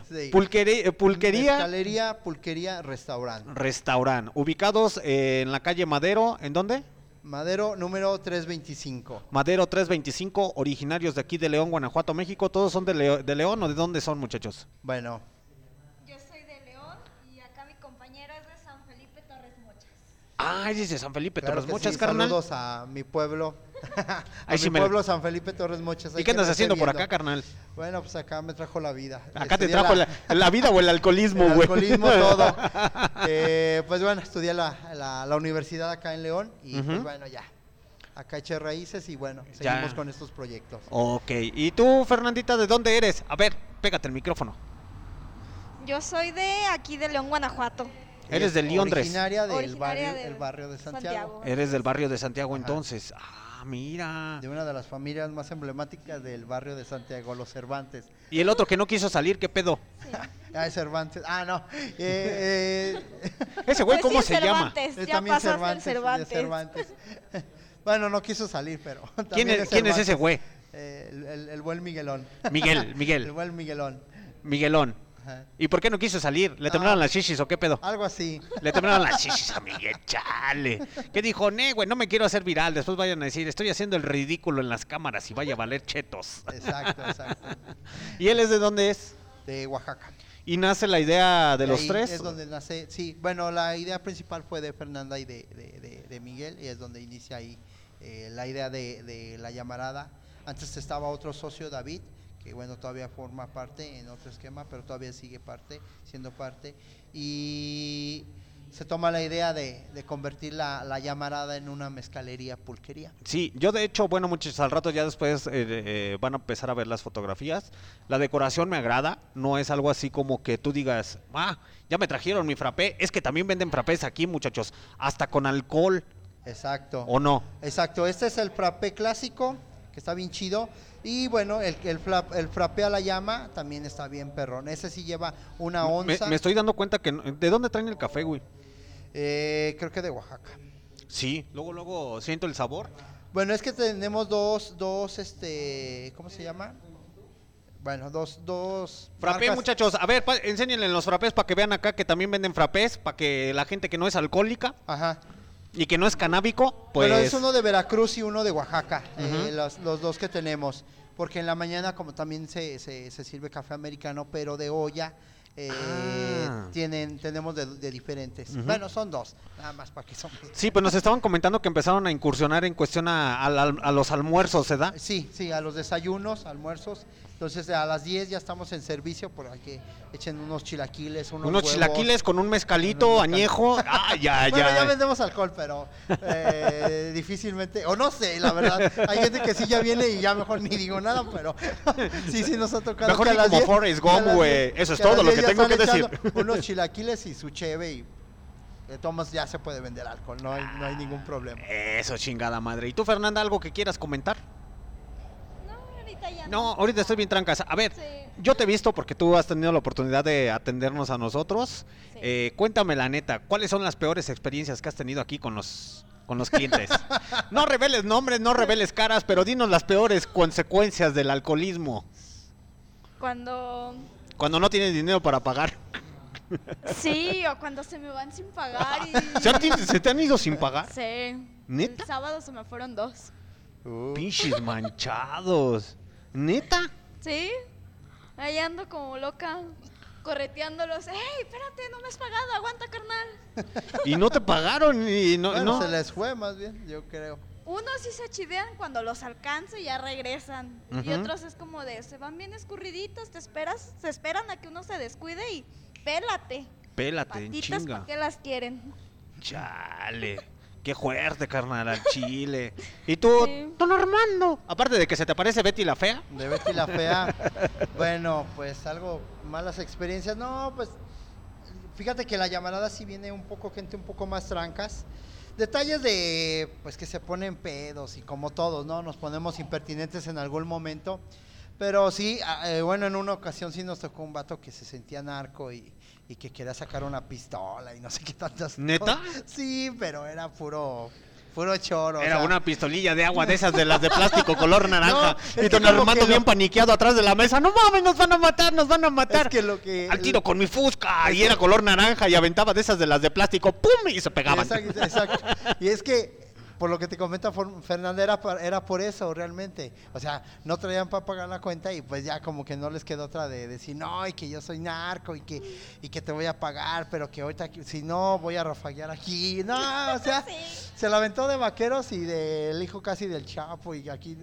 Sí. Pulquería, eh, pulquería Mezcalería, pulquería, restaurante. restaurant, ubicados eh, en la calle Madero, ¿en dónde? Madero número 325. Madero 325, originarios de aquí de León, Guanajuato, México. ¿Todos son de, Leo- de León o de dónde son, muchachos? Bueno, Yo soy de León y acá mi compañera es de San Felipe Torres Mochas. Ah, es de San Felipe, claro Torres Mochas, sí, carnal. Saludos a mi pueblo. a mi me- pueblo, San Felipe Torres Mochas. ¿Y qué andas haciendo por acá, carnal? Bueno, pues acá me trajo la vida. Acá te trajo la, la vida o el alcoholismo, el güey. alcoholismo, todo. Eh, pues bueno, estudié la, la, la universidad acá en León y pues bueno, ya. Acá eché raíces y bueno, Ya. seguimos con estos proyectos. Ok, ¿y tú, Fernandita, de dónde eres? A ver, pégate el micrófono. Yo soy de aquí de León, Guanajuato. Eres de Londres. Originaria del Originaria barrio, del el barrio de Santiago. Santiago. Eres del barrio de Santiago, entonces. Ah, mira. De una de las familias más emblemáticas del barrio de Santiago, los Cervantes. Y el otro que no quiso salir, ¿qué pedo? Ah, es Cervantes. Ah, no. Eh, eh, Ese güey, Pues ¿cómo sí, se llama? Cervantes, es ya también Cervantes, de Cervantes. Bueno, no quiso salir, pero. ¿Quién también es, quién es ese güey? Eh, el, el- el buen Miguelón. Miguel, Miguel. El buen Miguelón. Miguelón. Ajá. ¿Y por qué no quiso salir? ¿Le Ah. temblaron las chichis o qué pedo? Algo así. Le temblaron las chichis a Miguel, chale. ¿Qué dijo? Ne, güey, no me quiero hacer viral. Después vayan a decir, estoy haciendo el ridículo en las cámaras y vaya a valer chetos. Exacto, exacto. ¿Y él es de dónde es? De Oaxaca. ¿Y nace la idea de los tres? Es donde nace, sí, bueno, la idea principal fue de Fernanda y de, de- de- de Miguel, y es donde inicia ahí eh, la idea de, de la llamarada. Antes estaba otro socio, David, que bueno, todavía forma parte en otro esquema, pero todavía sigue parte, siendo parte. Y se toma la idea de, de convertir la, la llamarada en una mezcalería pulquería. Sí, yo de hecho, bueno, muchachos, al rato ya después eh, eh, van a empezar a ver las fotografías. La decoración me agrada, no es algo así como que tú digas, ah, ya me trajeron mi frappé. Es que también venden frappés aquí, muchachos, hasta con alcohol. Exacto. ¿O no? Exacto, este es el frappé clásico, que está bien chido. Y bueno, el, el, flap- el frappé a la llama también está bien perrón. Ese sí lleva una onza. me estoy dando cuenta que... no- ¿De dónde traen el café, güey? Eh, creo que de Oaxaca. Sí, luego, luego siento el sabor. Bueno, es que tenemos dos, dos, este, ¿cómo se llama? Bueno, dos, dos. Frappé, marcas- muchachos. A ver, pa- enséñenle los frappés para que vean acá que también venden frappés, para que la gente que no es alcohólica y que no es canábico, pues... Bueno, es uno de Veracruz y uno de Oaxaca, eh, los, los dos que tenemos. Porque en la mañana, como también se, se, se sirve café americano, pero de olla, eh, Ah. tienen, tenemos de, de diferentes. Bueno, son dos, nada más para que son. Sí, pues nos estaban comentando que empezaron a incursionar en cuestión a, a a los almuerzos, ¿se da? Sí, sí, a los desayunos, almuerzos. Entonces a las 10 ya estamos en servicio por que echen unos chilaquiles, unos, Unos huevos. chilaquiles con un mezcalito añejo. Ah, ya, Bueno, ya ya. vendemos alcohol, pero eh, difícilmente, o no sé, la verdad. Hay gente que sí ya viene y ya mejor ni digo nada, pero sí, sí nos ha tocado. Mejor que a las como 10 Forrest Gump, güey. 10 Eso es que todo lo 10 que ya tengo que decir. Unos chilaquiles y su cheve y de tomas ya se puede vender alcohol, no hay, no hay ningún problema. Eso, chingada madre. ¿Y tú, Fernanda, algo que quieras comentar? Ahorita ya No, ahorita estoy bien trancas. A ver, yo te he visto porque tú has tenido la oportunidad de atendernos a nosotros. Eh, cuéntame la neta, ¿cuáles son las peores experiencias que has tenido aquí con los con los clientes? no reveles nombres, no reveles caras, pero dinos las peores consecuencias del alcoholismo Cuando cuando no tienes dinero para pagar. sí o cuando se me van sin pagar y ¿Se, han- se te han ido sin pagar? Sí. ¿Neta? El sábado se me fueron dos. Pinches manchados. ¿Neta? Sí. Ahí ando como loca correteándolos. ¡Ey, espérate, no me has pagado! ¡Aguanta, carnal! Y no te pagaron y no, Bueno, no. se les fue más bien, yo creo. Unos sí se chivean cuando los alcanzo y ya regresan. Y otros es como de, se van bien escurriditos, te esperas, se esperan a que uno se descuide y pélate. Pélate, en Patitas, chinga. ¿para qué las quieren? Chale. Qué fuerte, carnal, al chile. ¿Y tú, don Armando? Aparte de que se te parece Betty la fea. De Betty la fea. bueno, pues algo, malas experiencias. No, pues fíjate que la llamarada sí viene un poco gente un poco más trancas. Detalles de, pues que se ponen pedos y como todos, ¿no? Nos ponemos impertinentes en algún momento. Pero sí, eh, bueno, en una ocasión sí nos tocó un vato que se sentía narco y, y que quería sacar una pistola y no sé qué tantas ¿Neta? cosas. Sí, pero era puro, puro choro. o Era sea, una pistolilla de agua de esas de las de plástico color naranja. No, y don Armando bien lo- paniqueado atrás de la mesa. No mames, nos van a matar, nos van a matar. Es que lo que Al tiro con mi fusca. Y era color naranja y aventaba de esas de las de plástico. ¡Pum! Y se pegaban. Exacto, exacto. Y es que, por lo que te comenta Fernanda, era, por- era por eso realmente. O sea, no traían para pagar la cuenta y pues ya como que no les quedó otra de decir, no, y que yo soy narco y que, y que te voy a pagar, pero que ahorita, si no, voy a rafaguear aquí. No, o sea, se la aventó de vaqueros y del hijo casi del Chapo y aquí,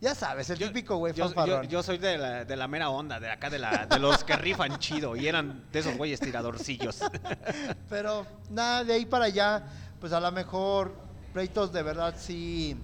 ya sabes, el típico güey Yo, yo, yo soy de la, de la mera onda, de acá de, la, de los que rifan chido. Y eran de esos güeyes tiradorcillos. Pero nada, de ahí para allá, pues a lo mejor pleitos de verdad sí,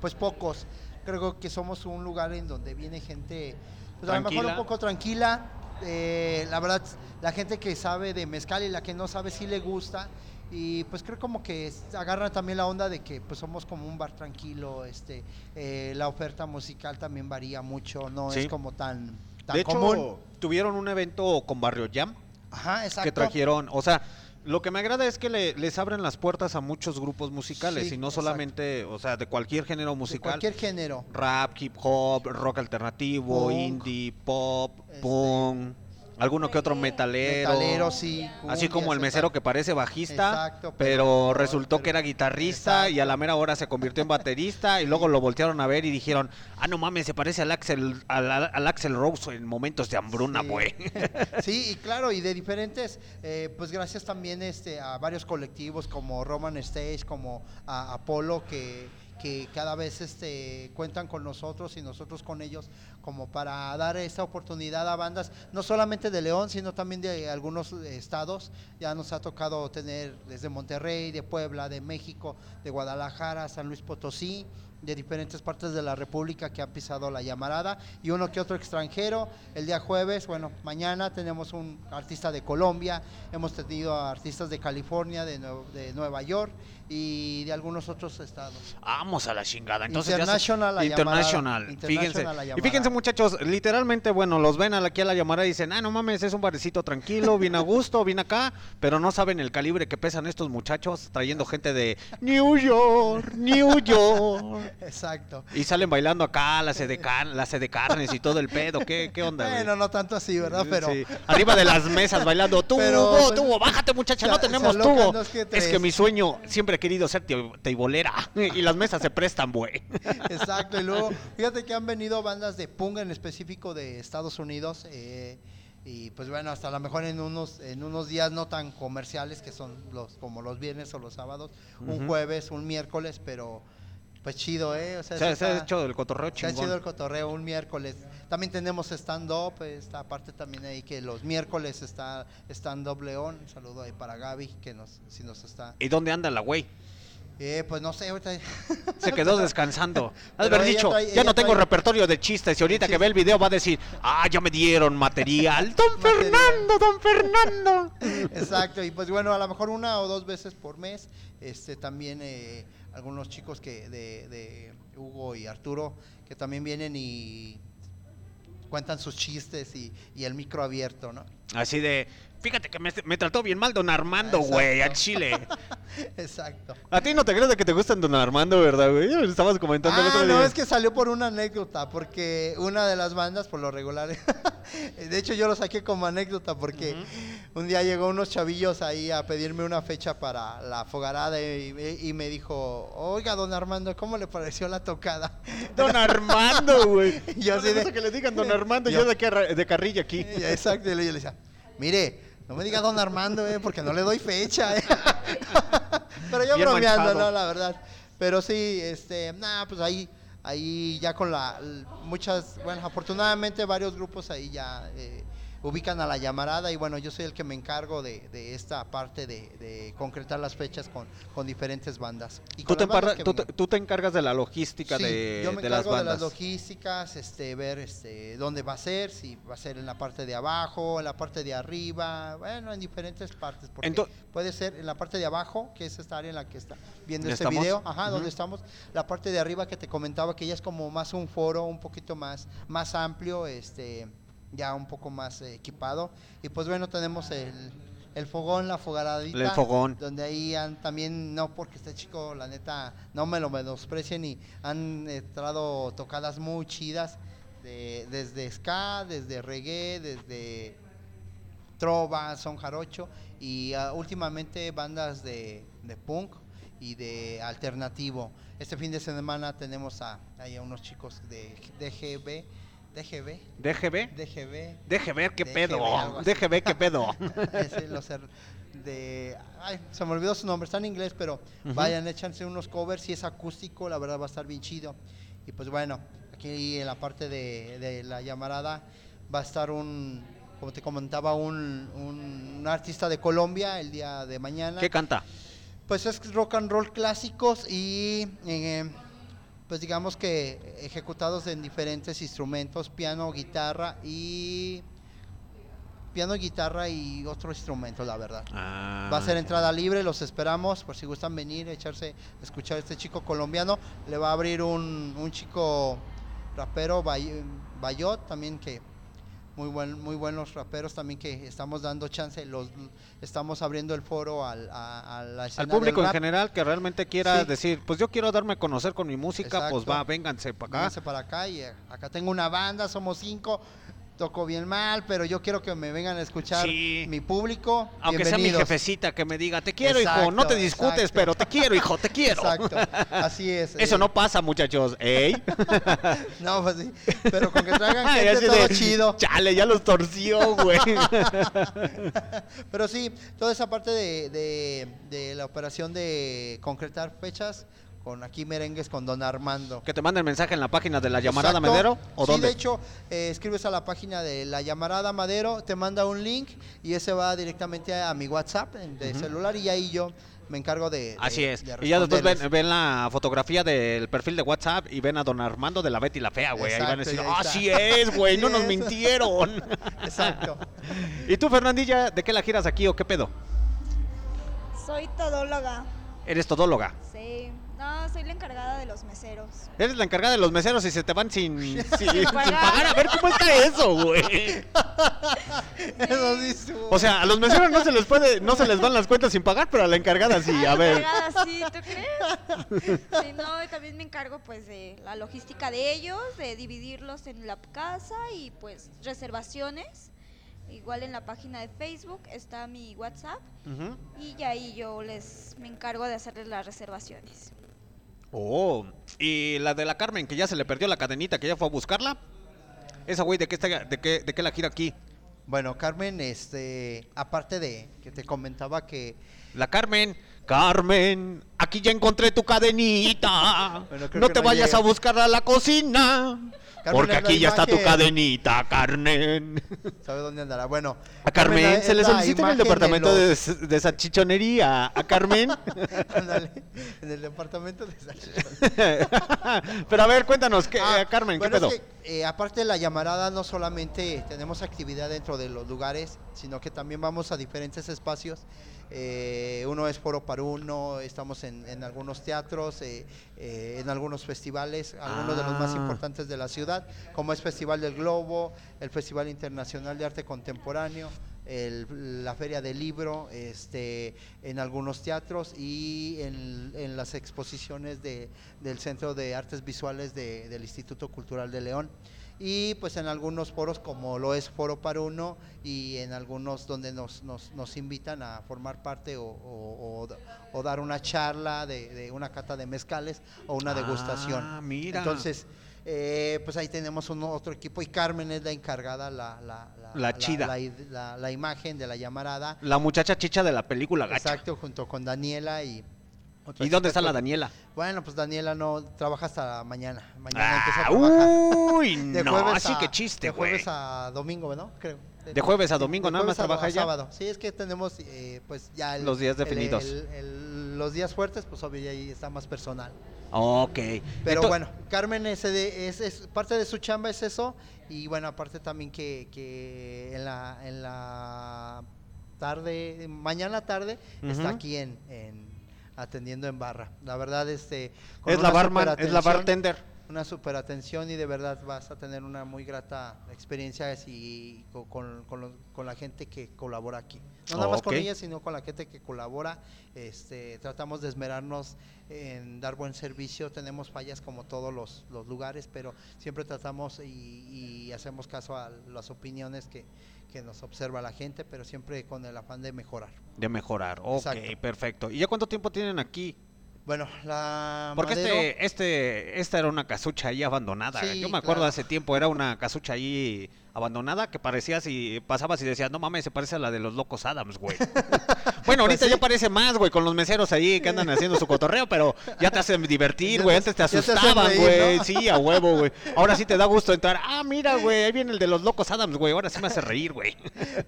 pues pocos. Creo que somos un lugar en donde viene gente, pues a lo mejor un poco tranquila. eh, la verdad, la gente que sabe de mezcal y la que no sabe sí le gusta. Y pues creo como que agarran también la onda de que pues somos como un bar tranquilo, este, eh, la oferta musical también varía mucho, no Sí. es como tan, tan De hecho, común. tuvieron un evento con Barrio Jam. Ajá, exacto. Que trajeron, o sea, lo que me agrada es que le- les abren las puertas a muchos grupos musicales Sí, y no exacto. solamente, o sea, de cualquier género musical. cualquier género. Rap, hip hop, rock alternativo, Punk. indie, pop, punk, alguno que otro metalero. Metalero, sí, Así como el mesero que parece bajista, Exacto, pero, pero- resultó que era guitarrista y a la mera hora se convirtió en baterista y luego lo voltearon a ver y dijeron, ah, no mames, se parece al Axel, al, al Axel Rose en momentos de hambruna, güey. Sí, y claro, y de diferentes, eh, pues gracias también este, a varios colectivos como Roman Stage, como a Apolo, que, que cada vez este, cuentan con nosotros y nosotros con ellos como para dar esta oportunidad a bandas, no solamente de León, sino también de algunos estados. Ya nos ha tocado tener desde Monterrey, de Puebla, de México, de Guadalajara, San Luis Potosí, de diferentes partes de la República que han pisado la llamarada y uno que otro extranjero. El día jueves, bueno, mañana tenemos un artista de Colombia, hemos tenido artistas de California, de, de Nueva York y de algunos otros estados. Vamos a la chingada. Entonces ya se- International la International. llamarada. Fíjense. La Y fíjense, muchachos, literalmente, bueno, los ven aquí a la llamada y dicen, ah, no mames, es un barecito tranquilo, bien a gusto, bien acá, pero no saben el calibre que pesan estos muchachos trayendo gente de New York, New York. Exacto. Y salen bailando acá, la sede, la sede carnes y todo el pedo. ¿Qué, qué onda, güey? Bueno, no tanto así, ¿verdad? Pero Sí. Arriba de las mesas bailando, tubo, Pero, pues, tubo, bájate muchacha, se- no tenemos tubo. que es que mi sueño siempre querido ser te- teibolera y las mesas se prestan, güey. Exacto, y luego, fíjate que han venido bandas de punk en específico de Estados Unidos. eh, y pues bueno, hasta a lo mejor en unos, en unos días no tan comerciales, que son los como los viernes o los sábados, un jueves, un miércoles, pero pues chido, ¿eh? O sea, Se ha- hecho el cotorreo se ha chingón. hecho el cotorreo un miércoles. También tenemos stand-up, esta parte también ahí que los miércoles está stand-up León. Un saludo ahí para Gaby, que nos, si nos está... ¿Y dónde anda la güey? Eh, pues no sé, ahorita... Se quedó descansando. Has haber dicho, trae- ya no tengo repertorio de chistes y ahorita que ve el video va a decir, ah, ya me dieron material. Don Fernando, don Fernando. Exacto, y pues bueno, a lo mejor una o dos veces por mes, este también eh, algunos chicos que de, de Hugo y Arturo que también vienen y cuentan sus chistes y, y el micro abierto, ¿no? Así de, fíjate que me, me trató bien mal don Armando, güey, a Chile. Exacto. A ti no te crees de que te gustan don Armando, ¿verdad, güey? Estabas comentando el Ah, otro no, día. es que salió por una anécdota, porque una de las bandas, por lo regular, de hecho yo lo saqué como anécdota, porque un día llegó unos chavillos ahí a pedirme una fecha para la fogarada y, y me dijo, oiga, don Armando, ¿cómo le pareció la tocada? Don Armando, güey. Y yo No así de- que le digan don Armando, yo, Yo- de, de carrilla aquí. Exacto, y yo le decía, mire, no me diga don Armando, eh, porque no le doy fecha. eh". Pero yo Bien bromeando, manchado. ¿no? La verdad. Pero sí, este, nada, pues ahí, ahí ya con la, muchas, bueno, afortunadamente varios grupos ahí ya eh, ubican a la llamarada y bueno, yo soy el que me encargo de, de esta parte de, de concretar las fechas con, con diferentes bandas. Y Tú con te, bandas tú, te, tú te encargas de la logística Sí, de, yo me de las encargo de las logísticas, este, ver este, dónde va a ser, si va a ser en la parte de abajo, en la parte de arriba, bueno, en diferentes partes. Porque Ento- puede ser en la parte de abajo, que es esta área en la que está viendo ¿Ya este estamos? video, ajá, Ujú. donde estamos, la parte de arriba que te comentaba que ya es como más un foro, un poquito más, más amplio, este, ya un poco más eh, equipado. Y pues bueno, tenemos el, el fogón, la fogaradita. El fogón. Donde ahí han también, no porque este chico, la neta, no me lo menosprecien y han entrado tocadas muy chidas. de- desde ska, desde reggae, desde trova, son jarocho y ah, últimamente bandas de, de punk y de alternativo. Este fin de semana tenemos a unos chicos de DGB, DGB, ¿DGB? DGB. Ver qué DGB, pedo. ver qué pedo. Ese, los er- de, ay, se me olvidó su nombre, está en inglés, pero vayan, échanse unos covers, si es acústico, la verdad va a estar bien chido. Y pues bueno, aquí en la parte de, de la llamarada va a estar un, como te comentaba, un, un- un artista de Colombia el día de mañana. ¿Qué canta? Pues es rock and roll clásicos y eh, pues digamos que ejecutados en diferentes instrumentos, piano, guitarra y piano, guitarra y otro instrumento, la verdad. Ah, Va a ser entrada libre, los esperamos por si gustan venir, echarse, escuchar a este chico colombiano. Le va a abrir un, un chico rapero, Bay- Bayot, también que muy buen, muy buenos raperos también que estamos dando chance, los estamos abriendo el foro al, a, a la escena Al público del en general que realmente quiera Sí. decir, pues yo quiero darme a conocer con mi música, pues va, vénganse para acá. Vénganse para acá y eh, acá tengo una banda, somos cinco, toco bien mal, pero yo quiero que me vengan a escuchar Sí. mi público. Aunque sea mi jefecita que me diga, te quiero, hijo, no te discutes, exacto. pero te quiero, hijo, te quiero. Exacto, así es. Eso eh. no pasa, muchachos, ¿ey? No, pues sí, pero con que traigan gente todo de, chido. Chale, ya los torció, güey. Pero sí, toda esa parte de, de- de la operación de concretar fechas con aquí merengues con Don Armando. Que te manden mensaje en la página de la llamarada Exacto. Madero o sí, dónde? de hecho, eh, escribes a la página de la llamarada Madero, te manda un link y ese va directamente a, a mi WhatsApp de celular y ahí yo me encargo de. de- Así es. de Y ya después ven, la fotografía del perfil de WhatsApp y ven a don Armando de la Betty la Fea, güey. Ahí van a decir, ah, sí es, güey, no nos mintieron. Exacto. ¿Y tú, Fernandilla, de qué la giras aquí o qué pedo? Soy todóloga. Eres todóloga. Sí. No, soy la encargada de los meseros. Eres la encargada de los meseros y se te van sin, sin, sin pagar. pagar. A ver cómo está eso, güey. Eso sí. O sea, a los meseros no se les puede, no se les van las cuentas sin pagar, pero a la encargada sí. A ver. Encargada, sí, ¿tú crees? Sí, no, y también me encargo pues de la logística de ellos, de dividirlos en la casa y pues reservaciones. Igual en la página de Facebook está mi WhatsApp Ujú. y ahí yo les me encargo de hacerles las reservaciones. Oh, y la de la Carmen, que ya se le perdió la cadenita, que ya fue a buscarla. Esa güey, ¿de qué, está, de qué, de qué la gira aquí? Bueno, Carmen, este, aparte de que te comentaba que La Carmen, Carmen, aquí ya encontré tu cadenita. Bueno, no te no vayas llega. a buscarla a la cocina. Carmen porque aquí ya está tu cadenita, Carmen. ¿Sabe dónde andará? Bueno, A Carmen, se le solicita en el departamento de, los- de salchichonería. A Carmen. Ándale, en el departamento de salchichón. Pero a ver, cuéntanos, ¿qué, Ah, eh, Carmen, bueno, ¿qué pedo? es que, eh, aparte de la llamarada, no solamente tenemos actividad dentro de los lugares, sino que también vamos a diferentes espacios. Eh, uno es Foro para Uno, estamos en, en algunos teatros, eh, eh, en algunos festivales, algunos de los más Ah. importantes de la ciudad, como es Festival del Globo, el Festival Internacional de Arte Contemporáneo, el- la Feria del Libro, este, en algunos teatros y en, en las exposiciones de, del Centro de Artes Visuales de- del Instituto Cultural de León. Y pues en algunos foros como lo es Foro para Uno y en algunos donde nos, nos, nos invitan a formar parte o, o- o- o dar una charla de, de una cata de mezcales o una degustación. Ah, mira. Entonces, eh, pues ahí tenemos un otro equipo y Carmen es la encargada, la, la. La, la- la imagen de la llamarada. La muchacha chicha de la película Gacha. Exacto, junto con Daniela y... ¿Y dónde está la Daniela? Bueno, pues Daniela no trabaja hasta mañana. Mañana empieza a Ah, trabajar. uy, no, así que chiste, De jueves a domingo, ¿no? Creo. De jueves a domingo, de nada más jueves a- trabaja a ella. sábado. Sí, es que tenemos eh, pues ya el- Los días definidos. el- el- los días fuertes, pues obvio ya ahí está más personal. Ok. Pero bueno, Carmen es, de- es, es- parte de su chamba es eso y bueno, aparte también que, que en la en la tarde, mañana tarde está aquí en, en- atendiendo en barra. La verdad este Es la barman, es la bartender. Una super atención y de verdad vas a tener una muy grata experiencia y co- con, con los- con la gente que colabora aquí. No nada más con ella, sino con la gente que colabora. Este, tratamos de esmerarnos en dar buen servicio. Tenemos fallas como todos los, los lugares, pero siempre tratamos y, y hacemos caso a las opiniones que, que nos observa la gente, pero siempre con el afán de mejorar. De mejorar. Ok, Exacto. perfecto. ¿Y ya cuánto tiempo tienen aquí? Bueno, la Porque Madero- este, este, esta era una casucha ahí abandonada. Sí, Yo me acuerdo claro. hace tiempo, era una casucha ahí abandonada que parecía si pasabas y decías, no mames, se parece a la de los locos Adams, güey. bueno, ahorita Pues ya parece más, güey, con los meseros ahí que andan haciendo su cotorreo, pero ya te hacen divertir, güey. te- Antes te asustaban, güey. ¿no? Sí, a huevo, güey. Ahora sí te da gusto entrar. Ah, mira, güey, ahí viene el de los locos Adams, güey. Ahora sí me hace reír, güey.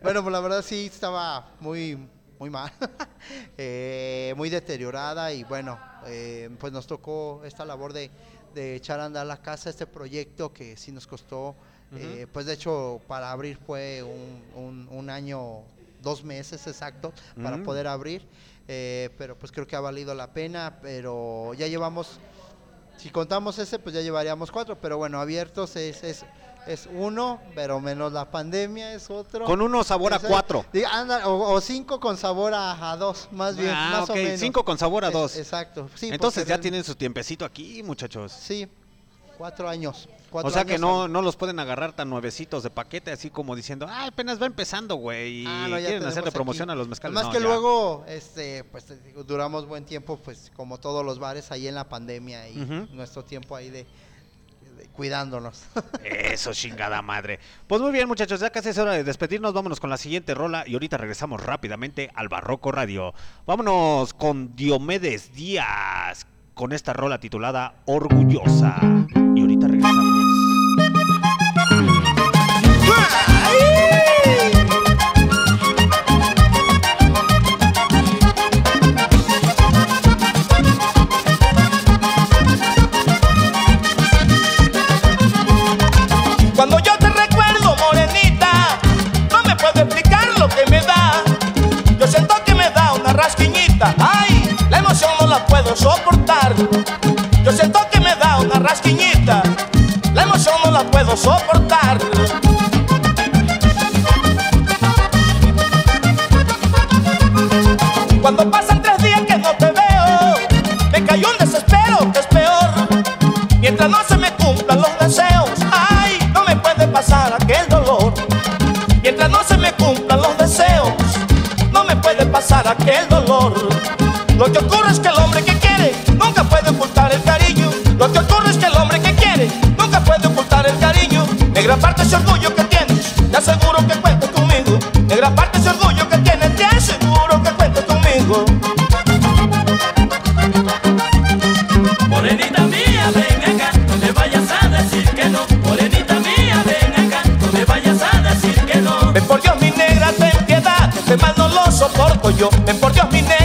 Bueno, pues la verdad sí estaba muy, muy mal, eh, muy deteriorada y bueno, eh, pues nos tocó esta labor de, de echar a andar la casa, este proyecto que sí nos costó, eh, pues de hecho para abrir fue un, un- un año, dos meses exacto para Mm. poder abrir, pero pues creo que ha valido la pena, pero ya llevamos si contamos ese, pues ya llevaríamos cuatro, pero bueno, abiertos es, es, es uno, pero menos la pandemia es otro. Con uno sabor a cuatro. diga, anda, o, o cinco con sabor a, a dos, más bien, Ah, más o menos. cinco con sabor a Es- dos. exacto. Sí, Entonces ya tienen su tiempecito aquí, muchachos. Sí, cuatro años. cuatro O sea que no, no los pueden agarrar tan nuevecitos de paquete, así como diciendo, ah, apenas va empezando, güey, y Ah, no, quieren hacerle aquí. promoción a los mezcales. Más No, que ya. luego, este, pues duramos buen tiempo, pues como todos los bares ahí en la pandemia y nuestro tiempo ahí de cuidándonos. Eso, chingada madre. Pues muy bien, muchachos, ya casi es hora de despedirnos. Vámonos con la siguiente rola y ahorita regresamos rápidamente al Barroco Radio. Vámonos con Diomedes Díaz con esta rola titulada Orgullosa. Y ahorita regresamos. rasquiñita, ay, la emoción no la puedo soportar. Yo siento que me da una rasquiñita, la emoción no la puedo soportar. Cuando pasan tres días que no te veo, me cayó un desespero que es peor. Mientras no se me cumplan los deseos, ay, no me puede pasar aquel dolor. Mientras no se me cumplan los deseos pasar aquel dolor. Lo que ocurre es que el hombre que quiere nunca puede ocultar el cariño. Lo que ocurre es que el hombre que quiere nunca puede ocultar el cariño. Negra parte ese orgullo apoyo. Ven por Dios, mi nena.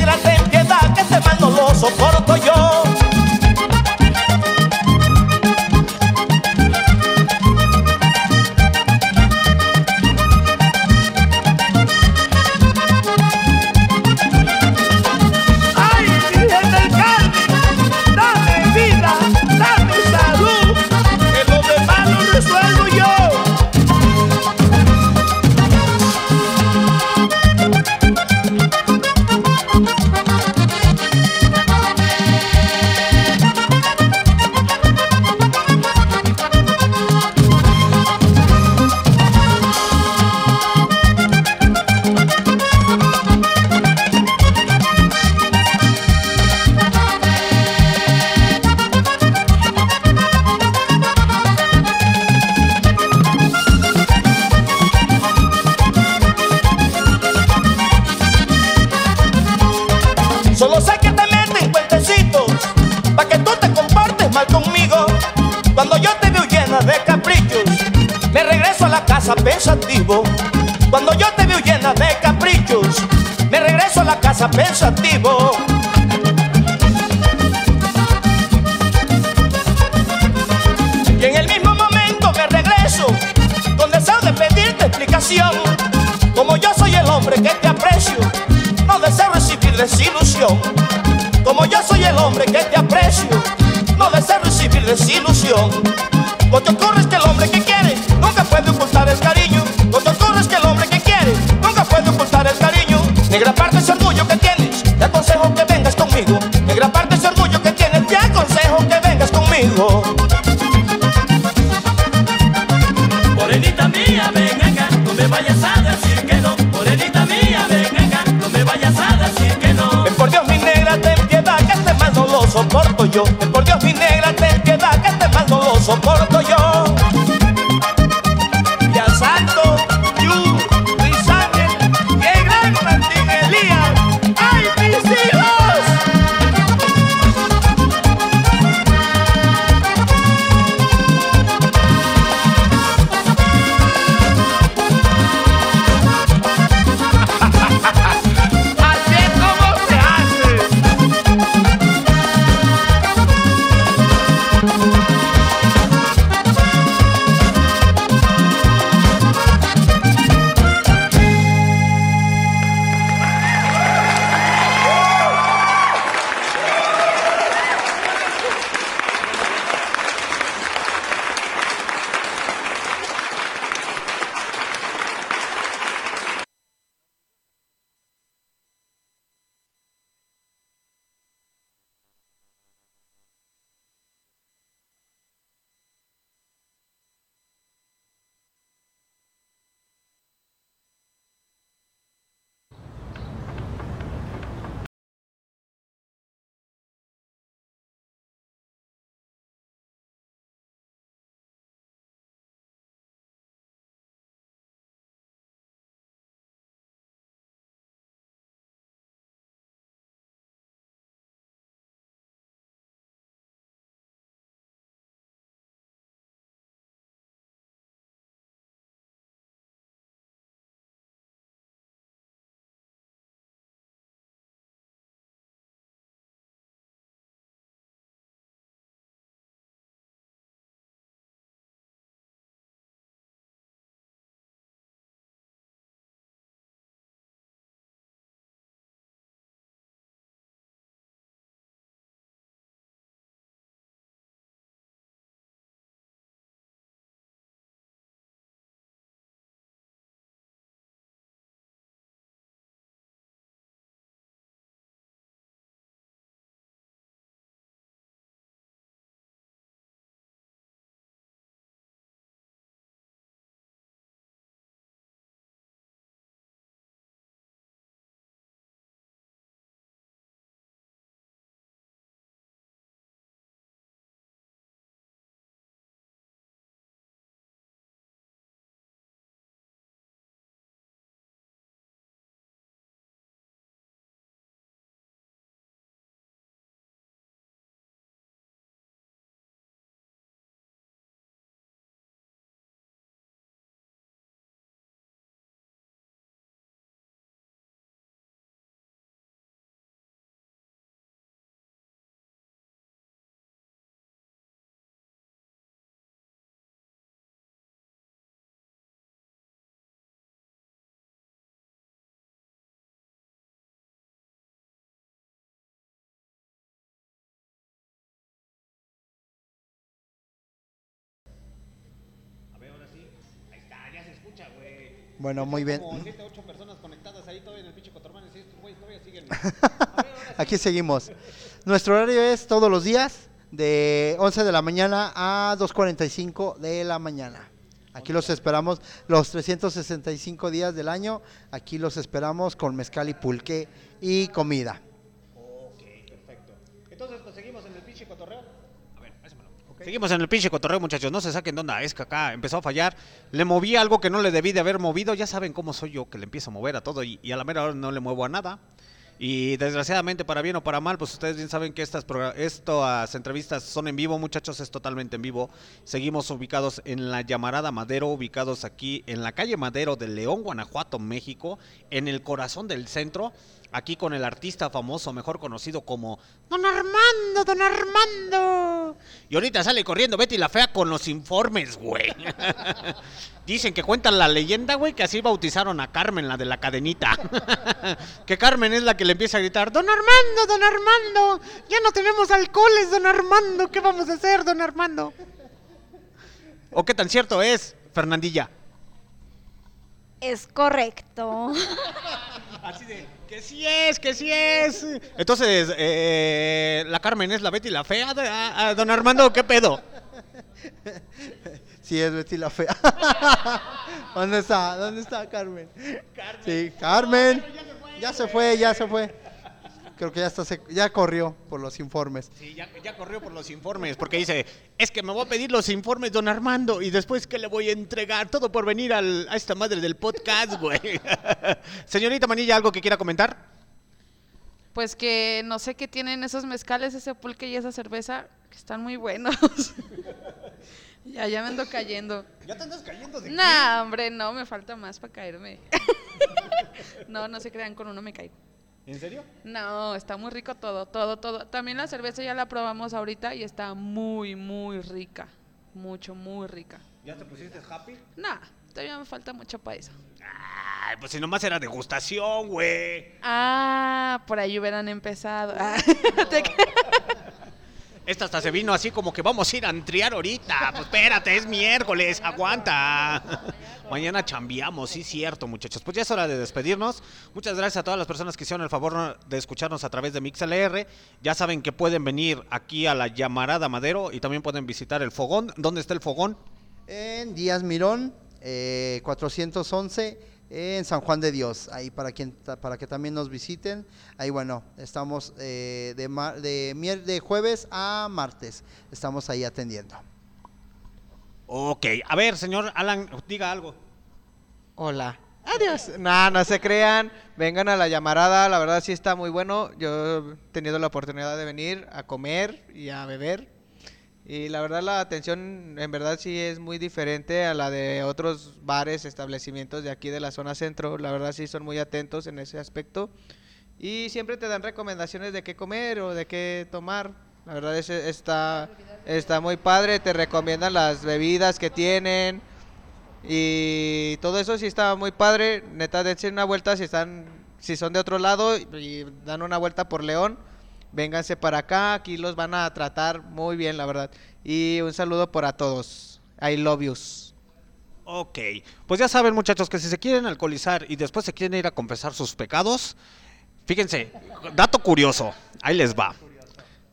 Bueno, muy bien. Como siete, ocho personas conectadas ahí todavía en el pinche cotorrón. y estos güeyes todavía siguen. Aquí seguimos. Nuestro horario es todos los días de 11 de la mañana a 2.45 de la mañana. Aquí los esperamos los 365 días del año. Aquí los esperamos con mezcal y pulque y comida. Seguimos en el pinche cotorreo, muchachos. No se saquen de onda. Es que acá empezó a fallar. Le moví algo que no le debí de haber movido. Ya saben cómo soy yo, que le empiezo a mover a todo y, y a la mera hora no le muevo a nada. Y desgraciadamente, para bien o para mal, pues ustedes bien saben que estas, estas entrevistas son en vivo, muchachos, es totalmente en vivo. Seguimos ubicados en la Llamarada Madero, ubicados aquí en la calle Madero de León, Guanajuato, México, en el corazón del centro, aquí con el artista famoso, mejor conocido como Don Armando, Don Armando. Y ahorita sale corriendo Betty la Fea con los informes, güey. Dicen que cuentan la leyenda, güey, que así bautizaron a Carmen, la de la cadenita. que Carmen es la que le empieza a gritar, Don Armando, Don Armando, ya no tenemos alcoholes, Don Armando, ¿qué vamos a hacer, Don Armando? ¿O qué tan cierto es, Fernandilla? Es correcto. Así de, que sí es, que sí es. Entonces, eh, la Carmen es la Betty la Fea, de- ah, ah, Don Armando, ¿qué pedo? Sí, es Betty la fea. ¿Dónde está? ¿Dónde está Carmen? Sí, Carmen. Ya se fue, ya se fue. Creo que ya está, se- ya corrió por los informes. Sí, ya, ya corrió por los informes, porque dice, es que me voy a pedir los informes, don Armando, y después que le voy a entregar todo por venir al- a esta madre del podcast, güey. Señorita Manilla, ¿algo que quiera comentar? Pues que no sé qué tienen esos mezcales, ese pulque y esa cerveza, que están muy buenos. ya, ya me ando cayendo. ¿Ya te andas cayendo de No, hombre, no, me falta más para caerme. no, no se crean, con uno me caigo. ¿En serio? No, está muy rico todo, todo, todo. También la cerveza ya la probamos ahorita y está muy, muy rica. Mucho, muy rica. ¿Ya te pusiste happy? Nah, todavía me falta mucho para eso. Ay, pues si nomás era degustación, güey. Ah, por ahí hubieran empezado. Ah, te- Esta hasta se vino así como que vamos a ir a antriar ahorita. Pues espérate, es miércoles, aguanta. Mañana chambeamos, sí, cierto, muchachos. Pues ya es hora de despedirnos. Muchas gracias a todas las personas que hicieron el favor de escucharnos a través de MixLR. Ya saben que pueden venir aquí a la Llamarada Madero y también pueden visitar el fogón. ¿Dónde está el fogón? En Díaz Mirón, eh, 411, en San Juan de Dios. Ahí para, quien, para que también nos visiten. Ahí bueno, estamos eh, de, de jueves a martes. Estamos ahí atendiendo. Ok, a ver, señor Alan, diga algo. Hola. Adiós. No, no se crean. Vengan a la llamarada. La verdad sí está muy bueno. Yo he tenido la oportunidad de venir a comer y a beber. Y la verdad la atención en verdad sí es muy diferente a la de otros bares, establecimientos de aquí de la zona centro. La verdad sí son muy atentos en ese aspecto. Y siempre te dan recomendaciones de qué comer o de qué tomar. La verdad es, está, está muy padre. Te recomiendan las bebidas que tienen. Y todo eso sí está muy padre. Neta, dense una vuelta si están, si son de otro lado y, dan una vuelta por León. Vénganse para acá, aquí los van a tratar muy bien, la verdad. Y un saludo para todos. I love yous. Ok, pues ya saben muchachos que si se quieren alcoholizar y después se quieren ir a confesar sus pecados, fíjense, dato curioso, ahí les va.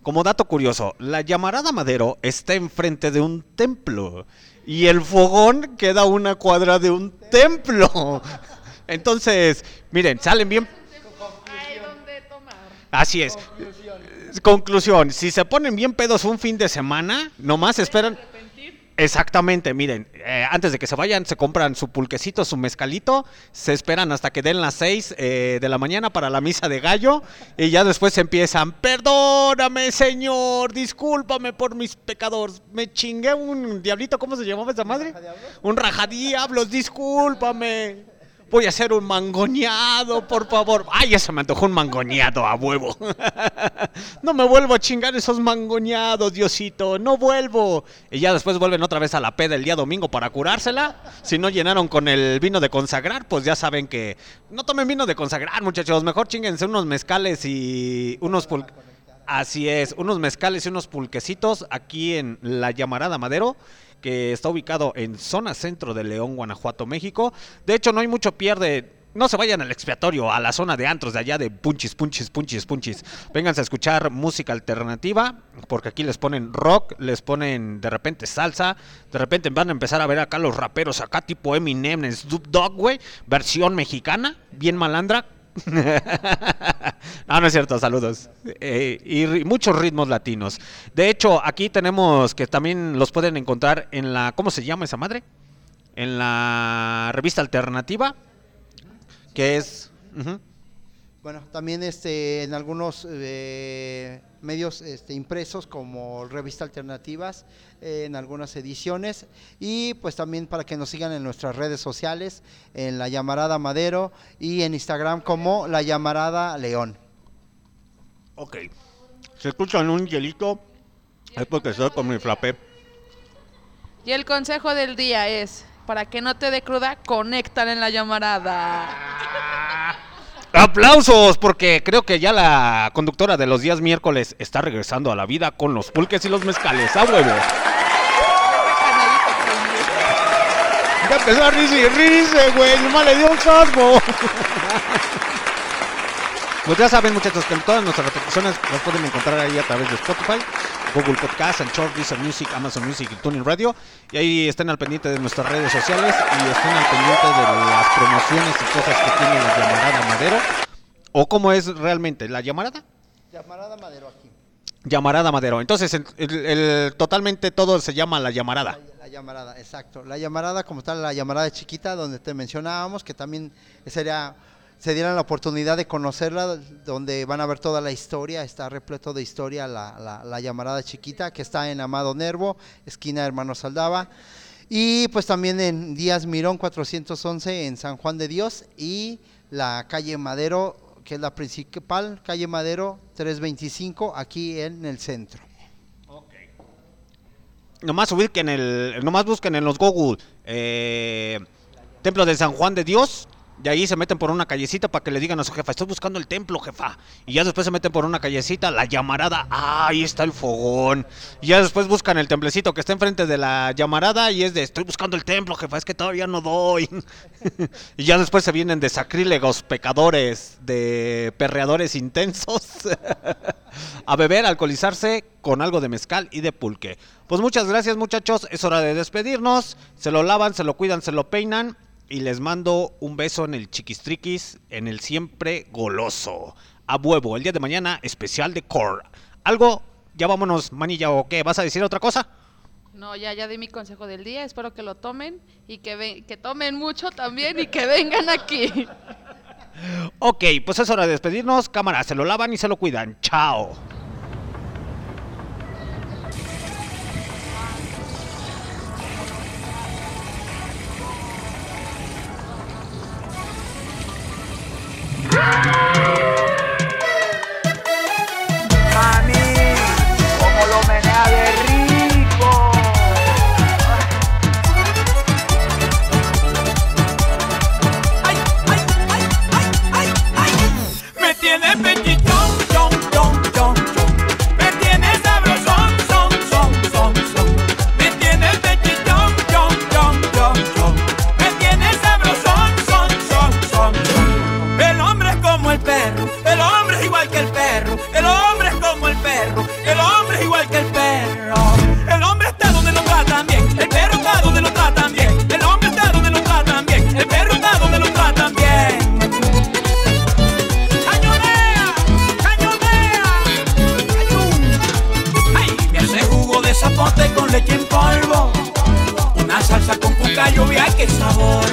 Como dato curioso, la llamarada Madero está enfrente de un templo y el fogón queda una cuadra de un templo. Entonces, miren, salen bien... Así es. Conclusión, si se ponen bien pedos un fin de semana, nomás esperan... Exactamente, miren, eh, antes de que se vayan, se compran su pulquecito, su mezcalito, se esperan hasta que den las 6 de la mañana para la misa de gallo y ya después empiezan, perdóname señor, discúlpame por mis pecados, me chingué un diablito, ¿cómo se llamaba esa madre? Un rajadiablos, discúlpame. Voy a hacer un mangoneado, por favor. Ay, ya se me antojó un mangoneado a huevo. no me vuelvo a chingar esos mangoneados, Diosito. No vuelvo. Y ya después vuelven otra vez a la peda el día domingo para curársela. Si no llenaron con el vino de consagrar, pues ya saben que no tomen vino de consagrar, muchachos. Mejor chinguense unos mezcales y unos. Así es, unos mezcales y unos pulquecitos aquí en la llamarada Madero que está ubicado en zona centro de León, Guanajuato, México. De hecho, no hay mucho pierde. No se vayan al expiatorio, a la zona de antros de allá de punchis, punchis, punchis, punchis. Vénganse a escuchar música alternativa, porque aquí les ponen rock, les ponen de repente salsa, de repente van a empezar a ver acá los raperos, acá tipo Eminem, Snoop Dogg, güey, versión mexicana, bien malandra, no, no es cierto, saludos. Eh, y muchos ritmos latinos. De hecho, aquí tenemos que también los pueden encontrar en la, ¿cómo se llama esa madre? En la revista alternativa, que es... ujú. Bueno, también este, en algunos eh, medios este, impresos como revista alternativas, eh, en algunas ediciones y pues también para que nos sigan en nuestras redes sociales, en La Llamarada Madero y en Instagram como La Llamarada León. Ok. Se escuchan un hielito, es porque estoy con mi flapé. Y el consejo del día es, para que no te dé cruda, conéctale en la llamarada. Aplausos, porque creo que ya la conductora de los días miércoles está regresando a la vida con los pulques y los mezcales. ¡A huevo! Ya empezó a risa y risa, güey. Nomás le dio un sorbo. Pues ya saben, muchachos, que todas nuestras repeticiones las pueden encontrar ahí a través de Spotify, Google Podcast, Anchor, Deezer Music, Amazon Music y Tuning Radio. Y ahí estén al pendiente de nuestras redes sociales y estén al pendiente de las promociones y cosas que tiene la llamarada Madero. ¿O cómo es realmente? ¿La llamarada? Llamarada Madero aquí. Llamarada Madero. Entonces, el- el- el- totalmente todo se llama la llamarada. La llamarada, exacto. La llamarada como tal, la llamarada chiquita, donde te mencionábamos, que también sería, se dieran la oportunidad de conocerla, donde van a ver toda la historia, está repleto de historia la, la, la llamarada chiquita, que está en Amado Nervo, esquina Hermano Saldava. Y pues también en Díaz Mirón 411 en San Juan de Dios y la calle Madero, que es la principal, calle Madero 325, aquí en el centro. Nomás ubiquen el, nomás busquen en los Google eh, Templo de San Juan de Dios. De ahí se meten por una callecita para que le digan a su jefa, estoy buscando el templo, jefa. Y ya después se meten por una callecita, la llamarada, ah, ahí está el fogón. Y ya después buscan el templecito que está enfrente de la llamarada y es de, estoy buscando el templo, jefa, es que todavía no doy. y ya después se vienen de sacrílegos, pecadores, de perreadores intensos. a beber, alcoholizarse con algo de mezcal y de pulque. Pues muchas gracias muchachos, es hora de despedirnos. Se lo lavan, se lo cuidan, se lo peinan. Y les mando un beso en el chiquistriquis, en el siempre goloso. A huevo, el día de mañana especial de Core. ¿Algo? Ya vámonos, manilla, ¿o qué? ¿Vas a decir otra cosa? No, ya, ya di mi consejo del día, espero que lo tomen y que, que tomen mucho también y que vengan aquí. Ok, pues es hora de despedirnos. Cámara, se lo lavan y se lo cuidan. Chao. Yeah! Leche en polvo. Una salsa con cucayo, vea qué sabor.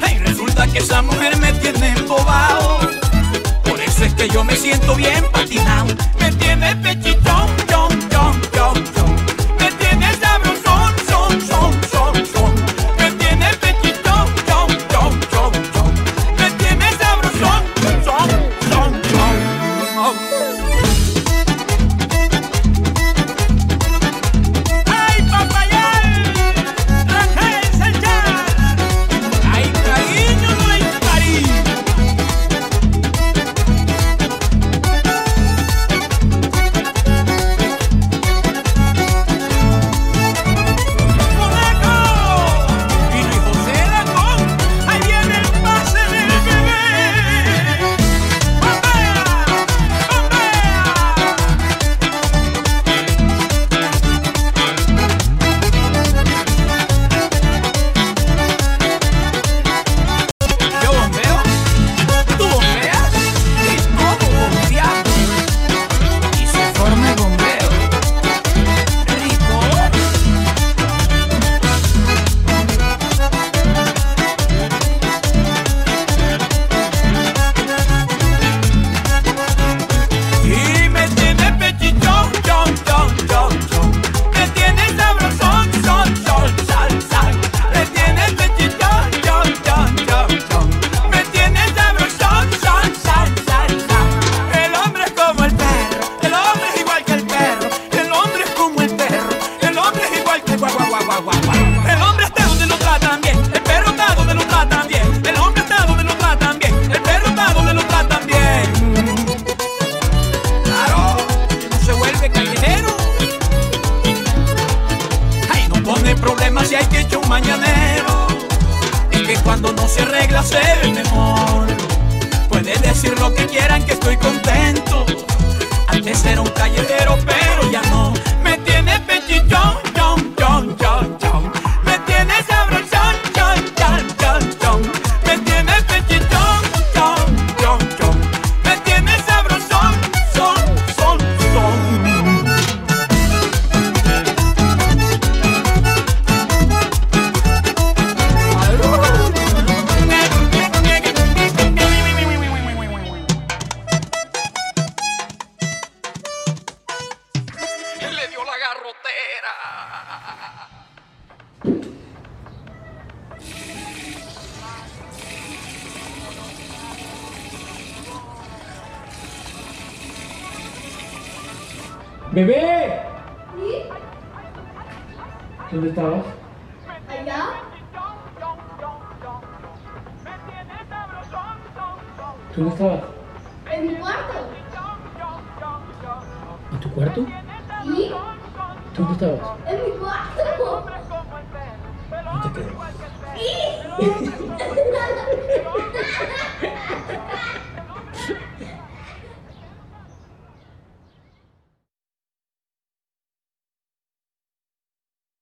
Ay, resulta que esa mujer me tiene embobado. Por eso es que yo me siento bien patinado. Me tiene pechichón,